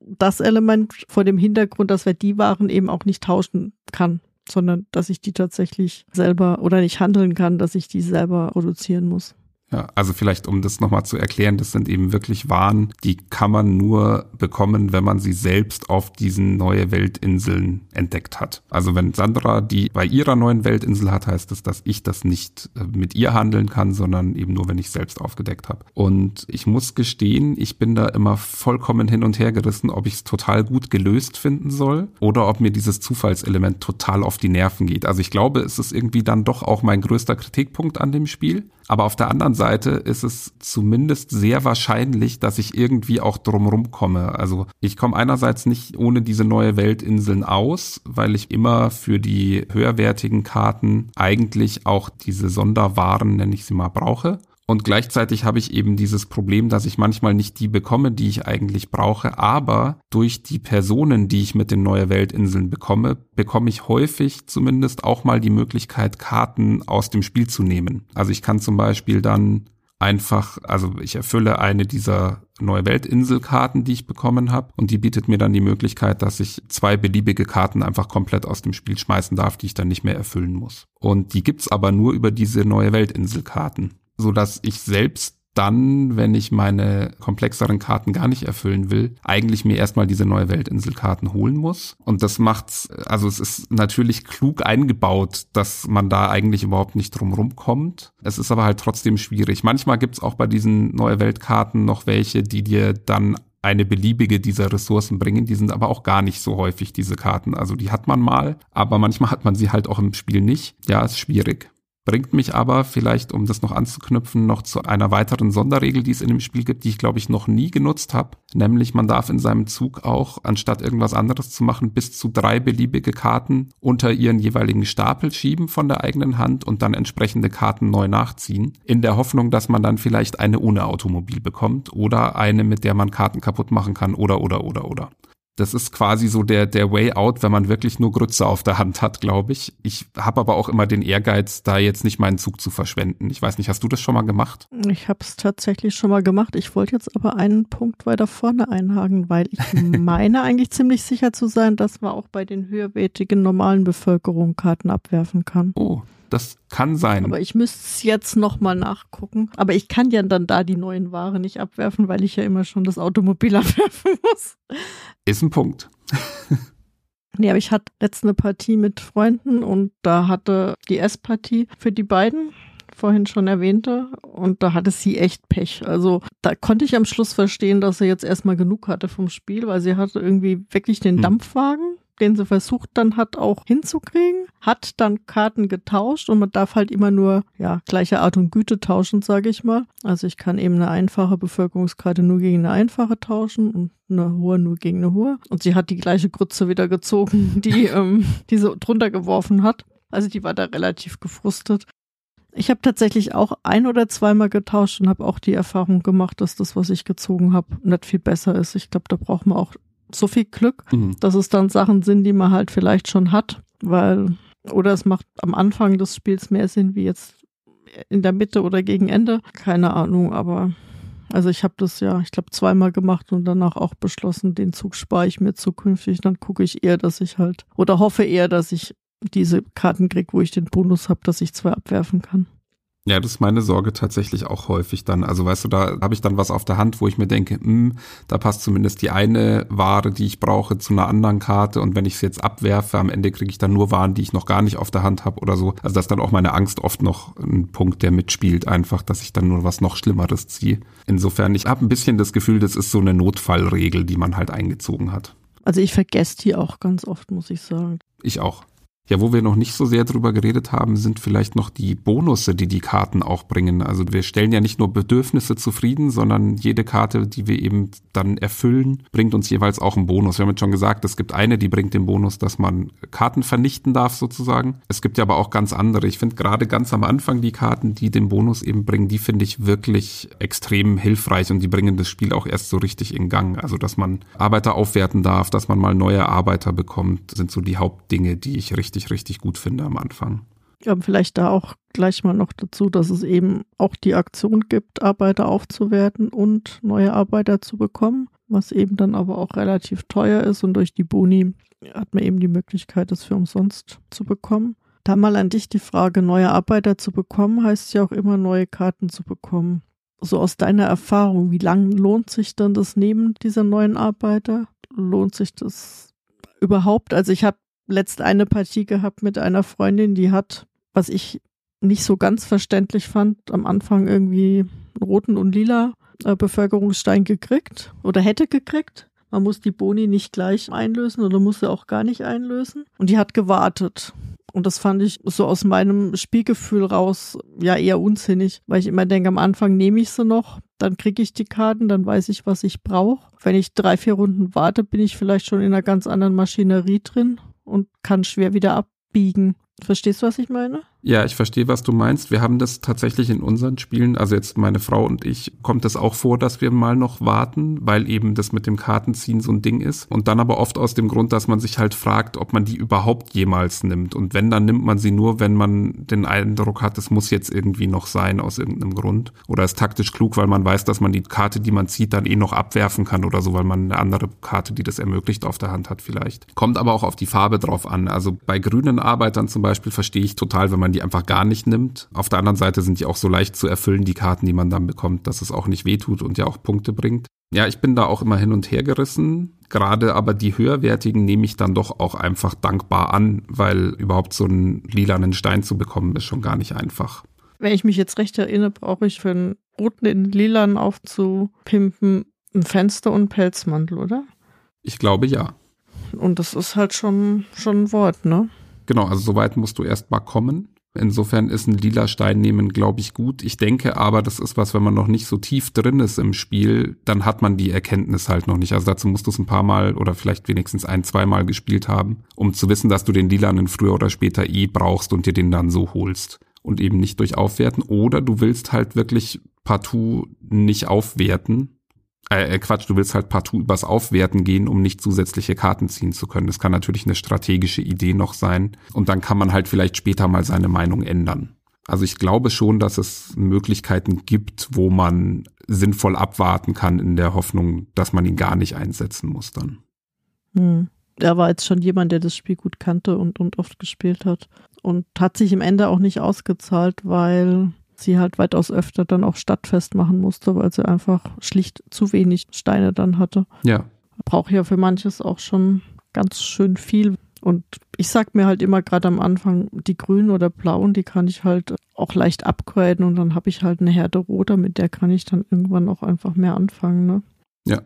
das Element vor dem Hintergrund, dass wer die Waren eben auch nicht tauschen kann, sondern dass ich die tatsächlich selber oder nicht handeln kann, dass ich die selber produzieren muss. Ja, also vielleicht, um das nochmal zu erklären, das sind eben wirklich Waren, die kann man nur bekommen, wenn man sie selbst auf diesen neue Weltinseln entdeckt hat. Also wenn Sandra die bei ihrer neuen Weltinsel hat, heißt das, dass ich das nicht äh, mit ihr handeln kann, sondern eben nur, wenn ich selbst aufgedeckt habe. Und ich muss gestehen, ich bin da immer vollkommen hin und her gerissen, ob ich es total gut gelöst finden soll oder ob mir dieses Zufallselement total auf die Nerven geht. Also ich glaube, es ist irgendwie dann doch auch mein größter Kritikpunkt an dem Spiel. Aber auf der anderen Seite ist es zumindest sehr wahrscheinlich, dass ich irgendwie auch drumrum komme. Also ich komme einerseits nicht ohne diese neue Weltinseln aus, weil ich immer für die höherwertigen Karten eigentlich auch diese Sonderwaren, nenne ich sie mal, brauche. Und gleichzeitig habe ich eben dieses Problem, dass ich manchmal nicht die bekomme, die ich eigentlich brauche, aber durch die Personen, die ich mit den Neue Weltinseln bekomme, bekomme ich häufig zumindest auch mal die Möglichkeit, Karten aus dem Spiel zu nehmen. Also ich kann zum Beispiel dann einfach, also ich erfülle eine dieser neue Weltinselkarten, die ich bekommen habe und die bietet mir dann die Möglichkeit, dass ich zwei beliebige Karten einfach komplett aus dem Spiel schmeißen darf, die ich dann nicht mehr erfüllen muss. Und die gibt's aber nur über diese neue Weltinselkarten so dass ich selbst dann, wenn ich meine komplexeren Karten gar nicht erfüllen will, eigentlich mir erstmal diese neue Weltinselkarten holen muss. Und das macht's, also es ist natürlich klug eingebaut, dass man da eigentlich überhaupt nicht drum kommt. Es ist aber halt trotzdem schwierig. Manchmal gibt's auch bei diesen neue Weltkarten noch welche, die dir dann eine beliebige dieser Ressourcen bringen. Die sind aber auch gar nicht so häufig, diese Karten. Also die hat man mal, aber manchmal hat man sie halt auch im Spiel nicht. Ja, ist schwierig. Bringt mich aber vielleicht, um das noch anzuknüpfen, noch zu einer weiteren Sonderregel, die es in dem Spiel gibt, die ich glaube ich noch nie genutzt habe. Nämlich man darf in seinem Zug auch, anstatt irgendwas anderes zu machen, bis zu drei beliebige Karten unter ihren jeweiligen Stapel schieben von der eigenen Hand und dann entsprechende Karten neu nachziehen. In der Hoffnung, dass man dann vielleicht eine ohne Automobil bekommt oder eine, mit der man Karten kaputt machen kann oder oder oder oder. Das ist quasi so der, der Way out, wenn man wirklich nur Grütze auf der Hand hat, glaube ich. Ich habe aber auch immer den Ehrgeiz, da jetzt nicht meinen Zug zu verschwenden. Ich weiß nicht, hast du das schon mal gemacht? Ich habe es tatsächlich schon mal gemacht. Ich wollte jetzt aber einen Punkt weiter vorne einhaken, weil ich meine eigentlich ziemlich sicher zu sein, dass man auch bei den höherwertigen normalen Bevölkerung Karten abwerfen kann. Oh, das kann sein. Aber ich müsste es jetzt nochmal nachgucken. Aber ich kann ja dann da die neuen Ware nicht abwerfen, weil ich ja immer schon das Automobil abwerfen muss. Ist ein Punkt. nee, aber ich hatte letzte eine Partie mit Freunden und da hatte die S-Partie für die beiden vorhin schon erwähnte. Und da hatte sie echt Pech. Also da konnte ich am Schluss verstehen, dass sie jetzt erstmal genug hatte vom Spiel, weil sie hatte irgendwie wirklich den hm. Dampfwagen den sie versucht dann hat auch hinzukriegen, hat dann Karten getauscht und man darf halt immer nur ja gleiche Art und Güte tauschen, sage ich mal. Also ich kann eben eine einfache Bevölkerungskarte nur gegen eine einfache tauschen und eine hohe nur gegen eine hohe. Und sie hat die gleiche Grütze wieder gezogen, die ähm, die sie drunter geworfen hat. Also die war da relativ gefrustet. Ich habe tatsächlich auch ein oder zweimal getauscht und habe auch die Erfahrung gemacht, dass das, was ich gezogen habe, nicht viel besser ist. Ich glaube, da braucht man auch so viel Glück, mhm. dass es dann Sachen sind, die man halt vielleicht schon hat, weil, oder es macht am Anfang des Spiels mehr Sinn wie jetzt in der Mitte oder gegen Ende. Keine Ahnung, aber also ich habe das ja, ich glaube, zweimal gemacht und danach auch beschlossen, den Zug spare ich mir zukünftig. Dann gucke ich eher, dass ich halt, oder hoffe eher, dass ich diese Karten kriege, wo ich den Bonus habe, dass ich zwei abwerfen kann. Ja, das ist meine Sorge tatsächlich auch häufig dann. Also weißt du, da habe ich dann was auf der Hand, wo ich mir denke, mh, hm, da passt zumindest die eine Ware, die ich brauche, zu einer anderen Karte. Und wenn ich es jetzt abwerfe, am Ende kriege ich dann nur Waren, die ich noch gar nicht auf der Hand habe oder so. Also das ist dann auch meine Angst oft noch ein Punkt, der mitspielt, einfach, dass ich dann nur was noch Schlimmeres ziehe. Insofern, ich habe ein bisschen das Gefühl, das ist so eine Notfallregel, die man halt eingezogen hat. Also ich vergesse die auch ganz oft, muss ich sagen. Ich auch. Ja, wo wir noch nicht so sehr drüber geredet haben, sind vielleicht noch die Bonusse, die die Karten auch bringen. Also wir stellen ja nicht nur Bedürfnisse zufrieden, sondern jede Karte, die wir eben dann erfüllen, bringt uns jeweils auch einen Bonus. Wir haben jetzt schon gesagt, es gibt eine, die bringt den Bonus, dass man Karten vernichten darf sozusagen. Es gibt ja aber auch ganz andere. Ich finde gerade ganz am Anfang die Karten, die den Bonus eben bringen, die finde ich wirklich extrem hilfreich und die bringen das Spiel auch erst so richtig in Gang. Also dass man Arbeiter aufwerten darf, dass man mal neue Arbeiter bekommt, sind so die Hauptdinge, die ich richtig richtig, richtig gut finde am Anfang. Ja, vielleicht da auch gleich mal noch dazu, dass es eben auch die Aktion gibt, Arbeiter aufzuwerten und neue Arbeiter zu bekommen, was eben dann aber auch relativ teuer ist und durch die Boni hat man eben die Möglichkeit, das für umsonst zu bekommen. Da mal an dich die Frage, neue Arbeiter zu bekommen, heißt ja auch immer neue Karten zu bekommen. So aus deiner Erfahrung, wie lange lohnt sich dann das Nehmen dieser neuen Arbeiter? Lohnt sich das überhaupt? Also ich habe letzt eine Partie gehabt mit einer Freundin, die hat, was ich nicht so ganz verständlich fand, am Anfang irgendwie einen roten und lila äh, Bevölkerungsstein gekriegt oder hätte gekriegt. Man muss die Boni nicht gleich einlösen oder muss sie auch gar nicht einlösen. Und die hat gewartet. Und das fand ich so aus meinem Spielgefühl raus ja eher unsinnig, weil ich immer denke, am Anfang nehme ich sie noch, dann kriege ich die Karten, dann weiß ich, was ich brauche. Wenn ich drei, vier Runden warte, bin ich vielleicht schon in einer ganz anderen Maschinerie drin und kann schwer wieder abbiegen. Verstehst du, was ich meine? Ja, ich verstehe, was du meinst. Wir haben das tatsächlich in unseren Spielen, also jetzt meine Frau und ich, kommt es auch vor, dass wir mal noch warten, weil eben das mit dem Kartenziehen so ein Ding ist. Und dann aber oft aus dem Grund, dass man sich halt fragt, ob man die überhaupt jemals nimmt. Und wenn, dann nimmt man sie nur, wenn man den Eindruck hat, es muss jetzt irgendwie noch sein aus irgendeinem Grund. Oder ist taktisch klug, weil man weiß, dass man die Karte, die man zieht, dann eh noch abwerfen kann oder so, weil man eine andere Karte, die das ermöglicht, auf der Hand hat vielleicht. Kommt aber auch auf die Farbe drauf an. Also bei grünen Arbeitern zum Beispiel verstehe ich total, wenn man die einfach gar nicht nimmt. Auf der anderen Seite sind die auch so leicht zu erfüllen, die Karten, die man dann bekommt, dass es auch nicht wehtut und ja auch Punkte bringt. Ja, ich bin da auch immer hin und her gerissen. Gerade aber die höherwertigen nehme ich dann doch auch einfach dankbar an, weil überhaupt so einen lilanen Stein zu bekommen, ist schon gar nicht einfach. Wenn ich mich jetzt recht erinnere, brauche ich für einen roten in lilan aufzupimpen ein Fenster und einen Pelzmantel, oder? Ich glaube ja. Und das ist halt schon, schon ein Wort, ne? Genau, also soweit musst du erst mal kommen. Insofern ist ein lila Stein nehmen, glaube ich, gut. Ich denke aber, das ist was, wenn man noch nicht so tief drin ist im Spiel, dann hat man die Erkenntnis halt noch nicht. Also dazu musst du es ein paar Mal oder vielleicht wenigstens ein, zweimal gespielt haben, um zu wissen, dass du den lilanen früher oder später eh brauchst und dir den dann so holst. Und eben nicht durch Aufwerten. Oder du willst halt wirklich partout nicht aufwerten, äh, äh, Quatsch, du willst halt partout übers Aufwerten gehen, um nicht zusätzliche Karten ziehen zu können. Das kann natürlich eine strategische Idee noch sein. Und dann kann man halt vielleicht später mal seine Meinung ändern. Also ich glaube schon, dass es Möglichkeiten gibt, wo man sinnvoll abwarten kann in der Hoffnung, dass man ihn gar nicht einsetzen muss dann. Hm. Er war jetzt schon jemand, der das Spiel gut kannte und, und oft gespielt hat. Und hat sich im Ende auch nicht ausgezahlt, weil sie halt weitaus öfter dann auch stadtfest machen musste, weil sie einfach schlicht zu wenig Steine dann hatte. Ja. Braucht ja für manches auch schon ganz schön viel. Und ich sag mir halt immer gerade am Anfang, die grünen oder blauen, die kann ich halt auch leicht upgraden und dann habe ich halt eine Herde roter, mit der kann ich dann irgendwann auch einfach mehr anfangen. Ne? Ja,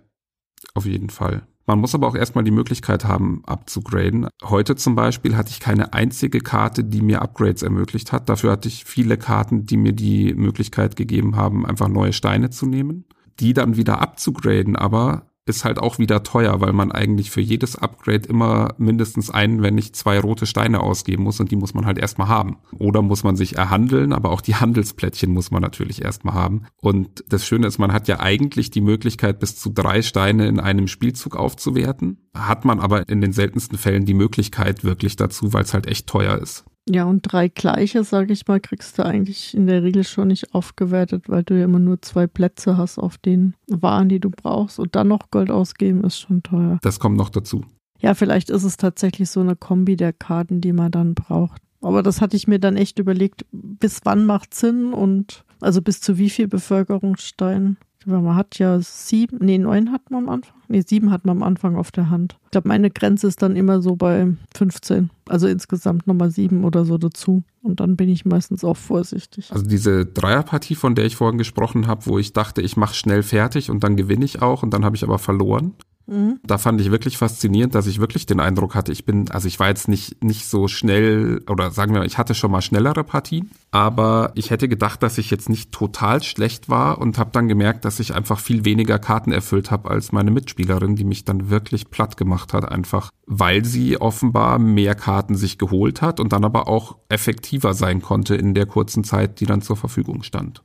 auf jeden Fall. Man muss aber auch erstmal die Möglichkeit haben, abzugraden. Heute zum Beispiel hatte ich keine einzige Karte, die mir Upgrades ermöglicht hat. Dafür hatte ich viele Karten, die mir die Möglichkeit gegeben haben, einfach neue Steine zu nehmen. Die dann wieder abzugraden, aber ist halt auch wieder teuer, weil man eigentlich für jedes Upgrade immer mindestens einen, wenn nicht zwei rote Steine ausgeben muss und die muss man halt erstmal haben. Oder muss man sich erhandeln, aber auch die Handelsplättchen muss man natürlich erstmal haben. Und das Schöne ist, man hat ja eigentlich die Möglichkeit, bis zu drei Steine in einem Spielzug aufzuwerten. Hat man aber in den seltensten Fällen die Möglichkeit wirklich dazu, weil es halt echt teuer ist. Ja, und drei gleiche, sage ich mal, kriegst du eigentlich in der Regel schon nicht aufgewertet, weil du ja immer nur zwei Plätze hast auf den Waren, die du brauchst. Und dann noch Gold ausgeben ist schon teuer. Das kommt noch dazu. Ja, vielleicht ist es tatsächlich so eine Kombi der Karten, die man dann braucht. Aber das hatte ich mir dann echt überlegt, bis wann macht Sinn und also bis zu wie viel Bevölkerungsstein. Man hat ja sieben, nee, neun hat man am Anfang. Nee, sieben hat man am Anfang auf der Hand. Ich glaube, meine Grenze ist dann immer so bei 15. Also insgesamt nochmal sieben oder so dazu. Und dann bin ich meistens auch vorsichtig. Also diese Dreierpartie, von der ich vorhin gesprochen habe, wo ich dachte, ich mache schnell fertig und dann gewinne ich auch und dann habe ich aber verloren. Mhm. Da fand ich wirklich faszinierend, dass ich wirklich den Eindruck hatte, ich bin, also ich war jetzt nicht, nicht so schnell oder sagen wir, ich hatte schon mal schnellere Partien, aber ich hätte gedacht, dass ich jetzt nicht total schlecht war und habe dann gemerkt, dass ich einfach viel weniger Karten erfüllt habe als meine Mitspielerin, die mich dann wirklich platt gemacht hat, einfach weil sie offenbar mehr Karten sich geholt hat und dann aber auch effektiver sein konnte in der kurzen Zeit, die dann zur Verfügung stand.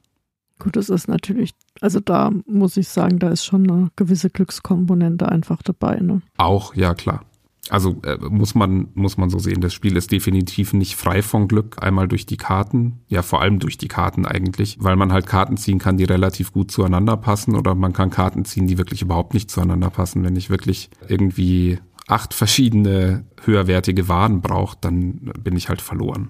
Gut, es ist natürlich, also da muss ich sagen, da ist schon eine gewisse Glückskomponente einfach dabei. Ne? Auch, ja klar. Also äh, muss man muss man so sehen. Das Spiel ist definitiv nicht frei von Glück. Einmal durch die Karten, ja vor allem durch die Karten eigentlich, weil man halt Karten ziehen kann, die relativ gut zueinander passen, oder man kann Karten ziehen, die wirklich überhaupt nicht zueinander passen. Wenn ich wirklich irgendwie acht verschiedene höherwertige Waren brauche, dann bin ich halt verloren.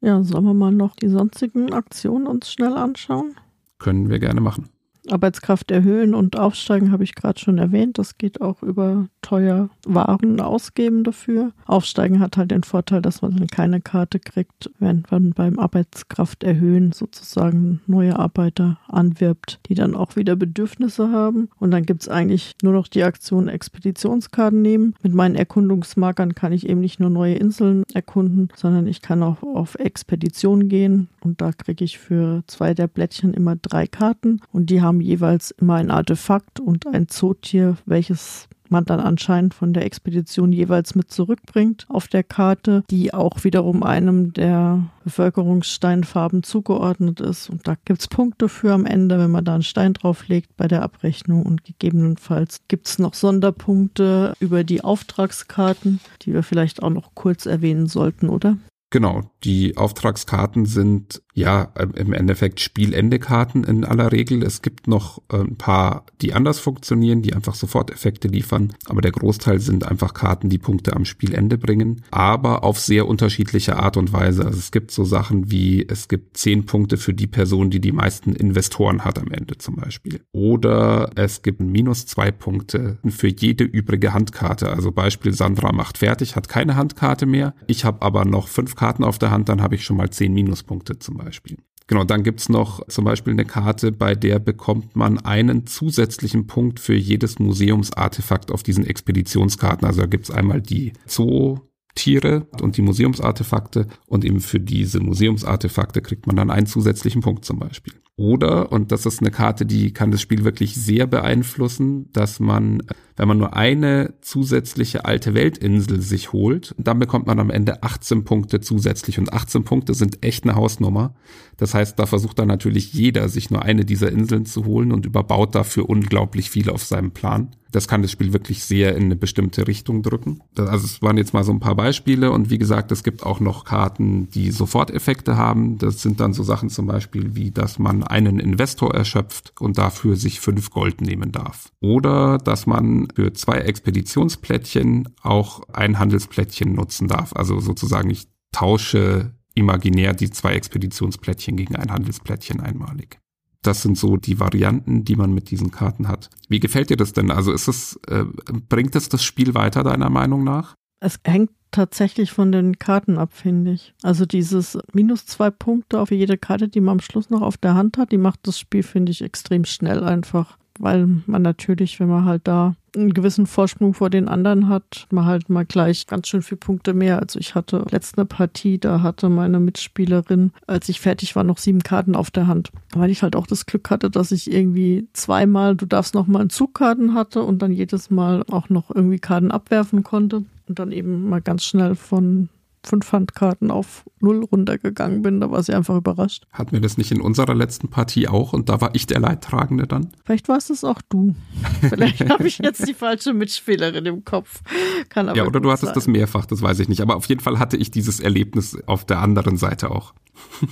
Ja, sollen wir mal noch die sonstigen Aktionen uns schnell anschauen? Können wir gerne machen. Arbeitskraft erhöhen und aufsteigen habe ich gerade schon erwähnt. Das geht auch über teuer Waren ausgeben dafür. Aufsteigen hat halt den Vorteil, dass man dann keine Karte kriegt, während man beim Arbeitskraft erhöhen sozusagen neue Arbeiter anwirbt, die dann auch wieder Bedürfnisse haben. Und dann gibt es eigentlich nur noch die Aktion Expeditionskarten nehmen. Mit meinen Erkundungsmarkern kann ich eben nicht nur neue Inseln erkunden, sondern ich kann auch auf Expedition gehen und da kriege ich für zwei der Blättchen immer drei Karten und die haben jeweils immer ein Artefakt und ein Zootier, welches man dann anscheinend von der Expedition jeweils mit zurückbringt auf der Karte, die auch wiederum einem der Bevölkerungssteinfarben zugeordnet ist. Und da gibt es Punkte für am Ende, wenn man da einen Stein drauflegt bei der Abrechnung. Und gegebenenfalls gibt es noch Sonderpunkte über die Auftragskarten, die wir vielleicht auch noch kurz erwähnen sollten, oder? Genau, die Auftragskarten sind ja im Endeffekt Spielende-Karten in aller Regel. Es gibt noch äh, ein paar, die anders funktionieren, die einfach Soforteffekte liefern, aber der Großteil sind einfach Karten, die Punkte am Spielende bringen, aber auf sehr unterschiedliche Art und Weise. Also es gibt so Sachen wie, es gibt zehn Punkte für die Person, die die meisten Investoren hat am Ende zum Beispiel. Oder es gibt minus zwei Punkte für jede übrige Handkarte. Also Beispiel Sandra macht fertig, hat keine Handkarte mehr. Ich habe aber noch fünf Karten auf der Hand, dann habe ich schon mal zehn Minuspunkte zum Beispiel. Genau, dann gibt's noch zum Beispiel eine Karte, bei der bekommt man einen zusätzlichen Punkt für jedes Museumsartefakt auf diesen Expeditionskarten. Also da gibt's einmal die Zoo, Tiere und die Museumsartefakte und eben für diese Museumsartefakte kriegt man dann einen zusätzlichen Punkt zum Beispiel. Oder, und das ist eine Karte, die kann das Spiel wirklich sehr beeinflussen, dass man, wenn man nur eine zusätzliche alte Weltinsel sich holt, dann bekommt man am Ende 18 Punkte zusätzlich. Und 18 Punkte sind echt eine Hausnummer. Das heißt, da versucht dann natürlich jeder, sich nur eine dieser Inseln zu holen und überbaut dafür unglaublich viel auf seinem Plan. Das kann das Spiel wirklich sehr in eine bestimmte Richtung drücken. Also es waren jetzt mal so ein paar Beispiele und wie gesagt, es gibt auch noch Karten, die Soforteffekte haben. Das sind dann so Sachen zum Beispiel wie, dass man einen Investor erschöpft und dafür sich fünf Gold nehmen darf. Oder dass man für zwei Expeditionsplättchen auch ein Handelsplättchen nutzen darf. Also sozusagen ich tausche imaginär die zwei Expeditionsplättchen gegen ein Handelsplättchen einmalig. Das sind so die Varianten, die man mit diesen Karten hat. Wie gefällt dir das denn? Also ist es, äh, bringt es das Spiel weiter deiner Meinung nach? Es hängt tatsächlich von den Karten ab, finde ich. Also dieses minus zwei Punkte auf jede Karte, die man am Schluss noch auf der Hand hat, die macht das Spiel, finde ich, extrem schnell einfach. Weil man natürlich, wenn man halt da einen gewissen Vorsprung vor den anderen hat, man halt mal gleich ganz schön viele Punkte mehr. Also ich hatte letzte Partie, da hatte meine Mitspielerin, als ich fertig war, noch sieben Karten auf der Hand. Weil ich halt auch das Glück hatte, dass ich irgendwie zweimal, du darfst noch mal einen Zugkarten hatte und dann jedes Mal auch noch irgendwie Karten abwerfen konnte und dann eben mal ganz schnell von fünf Handkarten auf null runtergegangen bin. Da war sie einfach überrascht. Hatten wir das nicht in unserer letzten Partie auch und da war ich der Leidtragende dann? Vielleicht war es auch du. Vielleicht habe ich jetzt die falsche Mitspielerin im Kopf. Kann aber ja, oder du hattest sein. das mehrfach, das weiß ich nicht. Aber auf jeden Fall hatte ich dieses Erlebnis auf der anderen Seite auch.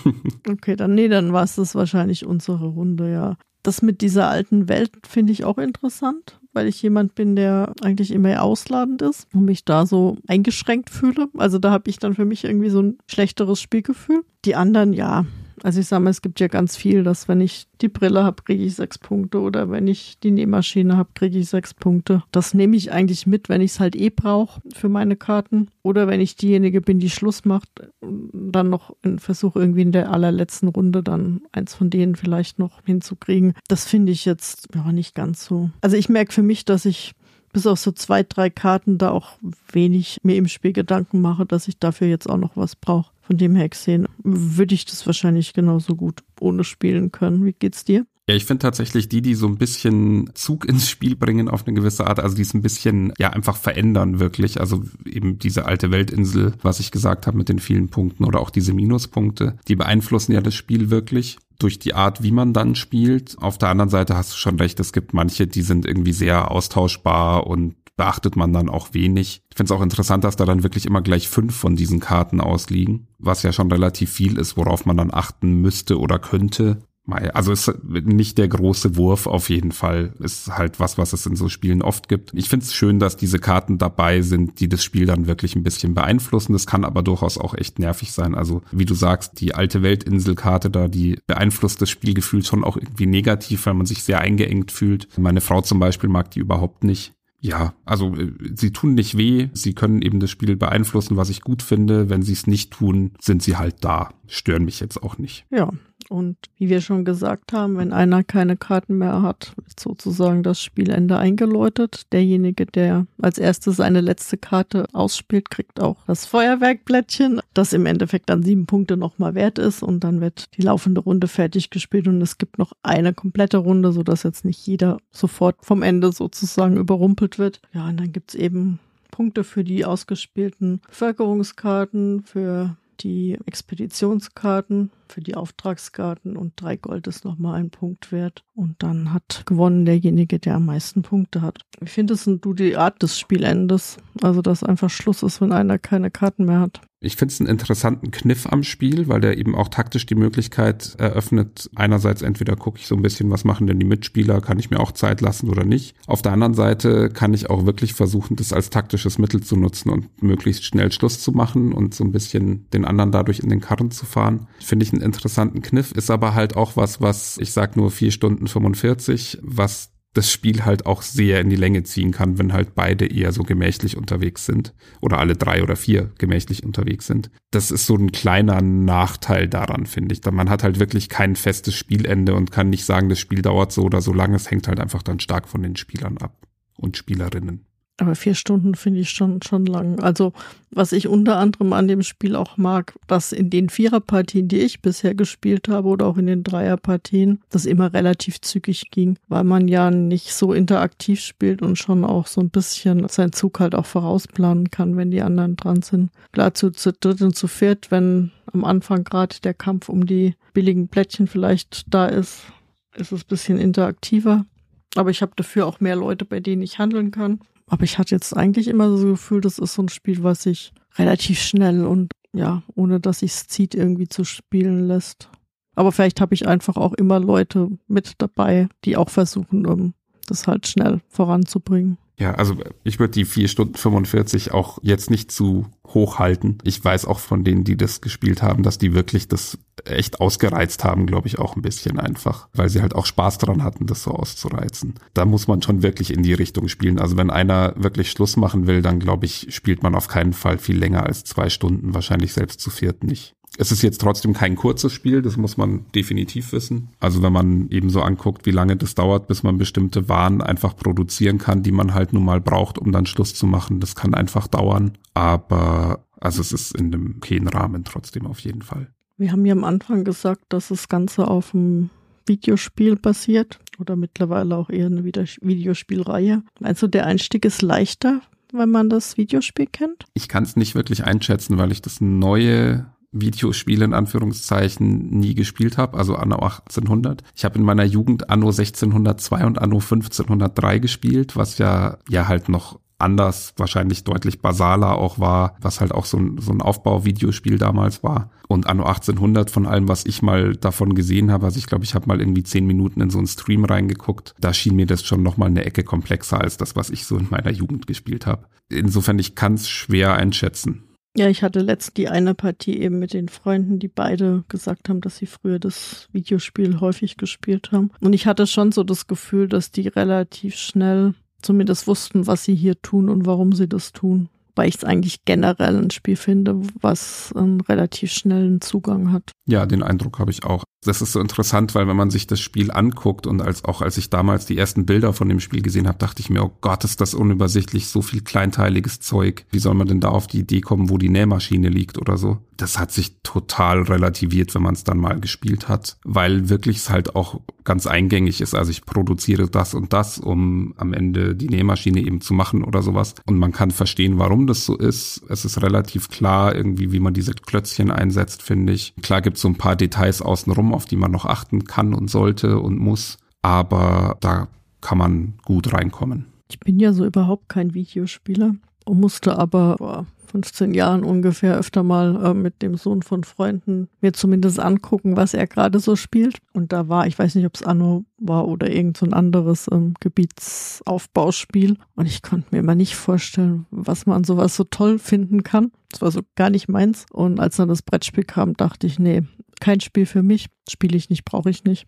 okay, dann nee, dann war es das wahrscheinlich unsere Runde, ja. Das mit dieser alten Welt finde ich auch interessant, weil ich jemand bin, der eigentlich immer ausladend ist und mich da so eingeschränkt fühle. Also da habe ich dann für mich irgendwie so ein schlechteres Spielgefühl. Die anderen, ja, also ich sage mal, es gibt ja ganz viel, dass wenn ich die Brille habe, kriege ich sechs Punkte oder wenn ich die Nähmaschine habe, kriege ich sechs Punkte. Das nehme ich eigentlich mit, wenn ich es halt eh brauche für meine Karten oder wenn ich diejenige bin, die Schluss macht, dann noch versuche irgendwie in der allerletzten Runde dann eins von denen vielleicht noch hinzukriegen. Das finde ich jetzt ja nicht ganz so. Also ich merke für mich, dass ich bis auf so zwei, drei Karten da auch wenig mir im Spiel Gedanken mache, dass ich dafür jetzt auch noch was brauche. Von dem her gesehen würde ich das wahrscheinlich genauso gut ohne spielen können. Wie geht's dir? Ja, ich finde tatsächlich die, die so ein bisschen Zug ins Spiel bringen auf eine gewisse Art, also die es ein bisschen, ja, einfach verändern wirklich. Also eben diese alte Weltinsel, was ich gesagt habe mit den vielen Punkten oder auch diese Minuspunkte, die beeinflussen ja das Spiel wirklich durch die Art, wie man dann spielt. Auf der anderen Seite hast du schon recht, es gibt manche, die sind irgendwie sehr austauschbar und beachtet man dann auch wenig. Ich finde es auch interessant, dass da dann wirklich immer gleich fünf von diesen Karten ausliegen, was ja schon relativ viel ist, worauf man dann achten müsste oder könnte. Also ist nicht der große Wurf auf jeden Fall. Ist halt was, was es in so Spielen oft gibt. Ich finde es schön, dass diese Karten dabei sind, die das Spiel dann wirklich ein bisschen beeinflussen. Das kann aber durchaus auch echt nervig sein. Also wie du sagst, die alte Weltinselkarte da, die beeinflusst das Spielgefühl schon auch irgendwie negativ, weil man sich sehr eingeengt fühlt. Meine Frau zum Beispiel mag die überhaupt nicht. Ja, also äh, sie tun nicht weh, sie können eben das Spiel beeinflussen, was ich gut finde. Wenn sie es nicht tun, sind sie halt da. Stören mich jetzt auch nicht. Ja, und wie wir schon gesagt haben, wenn einer keine Karten mehr hat, wird sozusagen das Spielende eingeläutet. Derjenige, der als erstes seine letzte Karte ausspielt, kriegt auch das Feuerwerkblättchen, das im Endeffekt dann sieben Punkte nochmal wert ist. Und dann wird die laufende Runde fertig gespielt und es gibt noch eine komplette Runde, sodass jetzt nicht jeder sofort vom Ende sozusagen überrumpelt wird. Ja, und dann gibt's eben Punkte für die ausgespielten Bevölkerungskarten, für die Expeditionskarten für die Auftragskarten und drei Gold ist nochmal ein Punkt wert. Und dann hat gewonnen derjenige, der am meisten Punkte hat. Wie findest du die Art des Spielendes? Also, dass einfach Schluss ist, wenn einer keine Karten mehr hat. Ich finde es einen interessanten Kniff am Spiel, weil der eben auch taktisch die Möglichkeit eröffnet. Einerseits entweder gucke ich so ein bisschen, was machen denn die Mitspieler, kann ich mir auch Zeit lassen oder nicht. Auf der anderen Seite kann ich auch wirklich versuchen, das als taktisches Mittel zu nutzen und möglichst schnell Schluss zu machen und so ein bisschen den anderen dadurch in den Karren zu fahren. Finde ich einen interessanten Kniff, ist aber halt auch was, was ich sag nur vier Stunden 45, was das Spiel halt auch sehr in die Länge ziehen kann, wenn halt beide eher so gemächlich unterwegs sind oder alle drei oder vier gemächlich unterwegs sind. Das ist so ein kleiner Nachteil daran, finde ich. Man hat halt wirklich kein festes Spielende und kann nicht sagen, das Spiel dauert so oder so lange. Es hängt halt einfach dann stark von den Spielern ab und Spielerinnen. Aber vier Stunden finde ich schon, schon lang. Also, was ich unter anderem an dem Spiel auch mag, dass in den Viererpartien, die ich bisher gespielt habe oder auch in den Dreierpartien, das immer relativ zügig ging, weil man ja nicht so interaktiv spielt und schon auch so ein bisschen seinen Zug halt auch vorausplanen kann, wenn die anderen dran sind. Klar, zu, zu dritt und zu viert, wenn am Anfang gerade der Kampf um die billigen Plättchen vielleicht da ist, ist es ein bisschen interaktiver. Aber ich habe dafür auch mehr Leute, bei denen ich handeln kann. Aber ich hatte jetzt eigentlich immer so das Gefühl, das ist so ein Spiel, was sich relativ schnell und ja, ohne dass sich's zieht, irgendwie zu spielen lässt. Aber vielleicht habe ich einfach auch immer Leute mit dabei, die auch versuchen, um das halt schnell voranzubringen. Ja, also ich würde die vier Stunden 45 auch jetzt nicht zu hoch halten. Ich weiß auch von denen, die das gespielt haben, dass die wirklich das echt ausgereizt haben, glaube ich, auch ein bisschen einfach, weil sie halt auch Spaß daran hatten, das so auszureizen. Da muss man schon wirklich in die Richtung spielen. Also wenn einer wirklich Schluss machen will, dann glaube ich, spielt man auf keinen Fall viel länger als zwei Stunden, wahrscheinlich selbst zu viert nicht. Es ist jetzt trotzdem kein kurzes Spiel, das muss man definitiv wissen. Also wenn man eben so anguckt, wie lange das dauert, bis man bestimmte Waren einfach produzieren kann, die man halt nun mal braucht, um dann Schluss zu machen, das kann einfach dauern. Aber also es ist in einem okayen Rahmen trotzdem auf jeden Fall. Wir haben ja am Anfang gesagt, dass das Ganze auf einem Videospiel basiert oder mittlerweile auch eher eine Videospielreihe. Du, der Einstieg ist leichter, wenn man das Videospiel kennt? Ich kann es nicht wirklich einschätzen, weil ich das neue Videospiele in Anführungszeichen nie gespielt habe, also anno 1800. Ich habe in meiner Jugend anno 1602 und anno 1503 gespielt, was ja ja halt noch anders, wahrscheinlich deutlich basaler auch war, was halt auch so ein, so ein Aufbau-Videospiel damals war. Und anno 1800 von allem, was ich mal davon gesehen habe, also ich glaube, ich habe mal irgendwie zehn Minuten in so einen Stream reingeguckt, da schien mir das schon nochmal eine Ecke komplexer als das, was ich so in meiner Jugend gespielt habe. Insofern, ich kann es schwer einschätzen. Ja, ich hatte letzt die eine Partie eben mit den Freunden, die beide gesagt haben, dass sie früher das Videospiel häufig gespielt haben. Und ich hatte schon so das Gefühl, dass die relativ schnell zumindest wussten, was sie hier tun und warum sie das tun weil ich es eigentlich generell ein Spiel finde, was einen relativ schnellen Zugang hat. Ja, den Eindruck habe ich auch. Das ist so interessant, weil wenn man sich das Spiel anguckt und als auch als ich damals die ersten Bilder von dem Spiel gesehen habe, dachte ich mir, oh Gott, ist das unübersichtlich, so viel kleinteiliges Zeug. Wie soll man denn da auf die Idee kommen, wo die Nähmaschine liegt oder so? Das hat sich total relativiert, wenn man es dann mal gespielt hat, weil wirklich es halt auch ganz eingängig ist. Also ich produziere das und das, um am Ende die Nähmaschine eben zu machen oder sowas. Und man kann verstehen, warum das so ist. Es ist relativ klar irgendwie, wie man diese Klötzchen einsetzt, finde ich. Klar gibt es so ein paar Details außenrum, auf die man noch achten kann und sollte und muss. Aber da kann man gut reinkommen. Ich bin ja so überhaupt kein Videospieler. musste aber vor 15 Jahren ungefähr öfter mal äh, mit dem Sohn von Freunden mir zumindest angucken, was er gerade so spielt. Und da war, ich weiß nicht, ob es Anno war oder irgend so anderes ähm, Gebietsaufbauspiel. Und ich konnte mir immer nicht vorstellen, was man sowas so toll finden kann. Das war so gar nicht meins. Und als dann das Brettspiel kam, dachte ich, nee, kein Spiel für mich, spiele ich nicht, brauche ich nicht.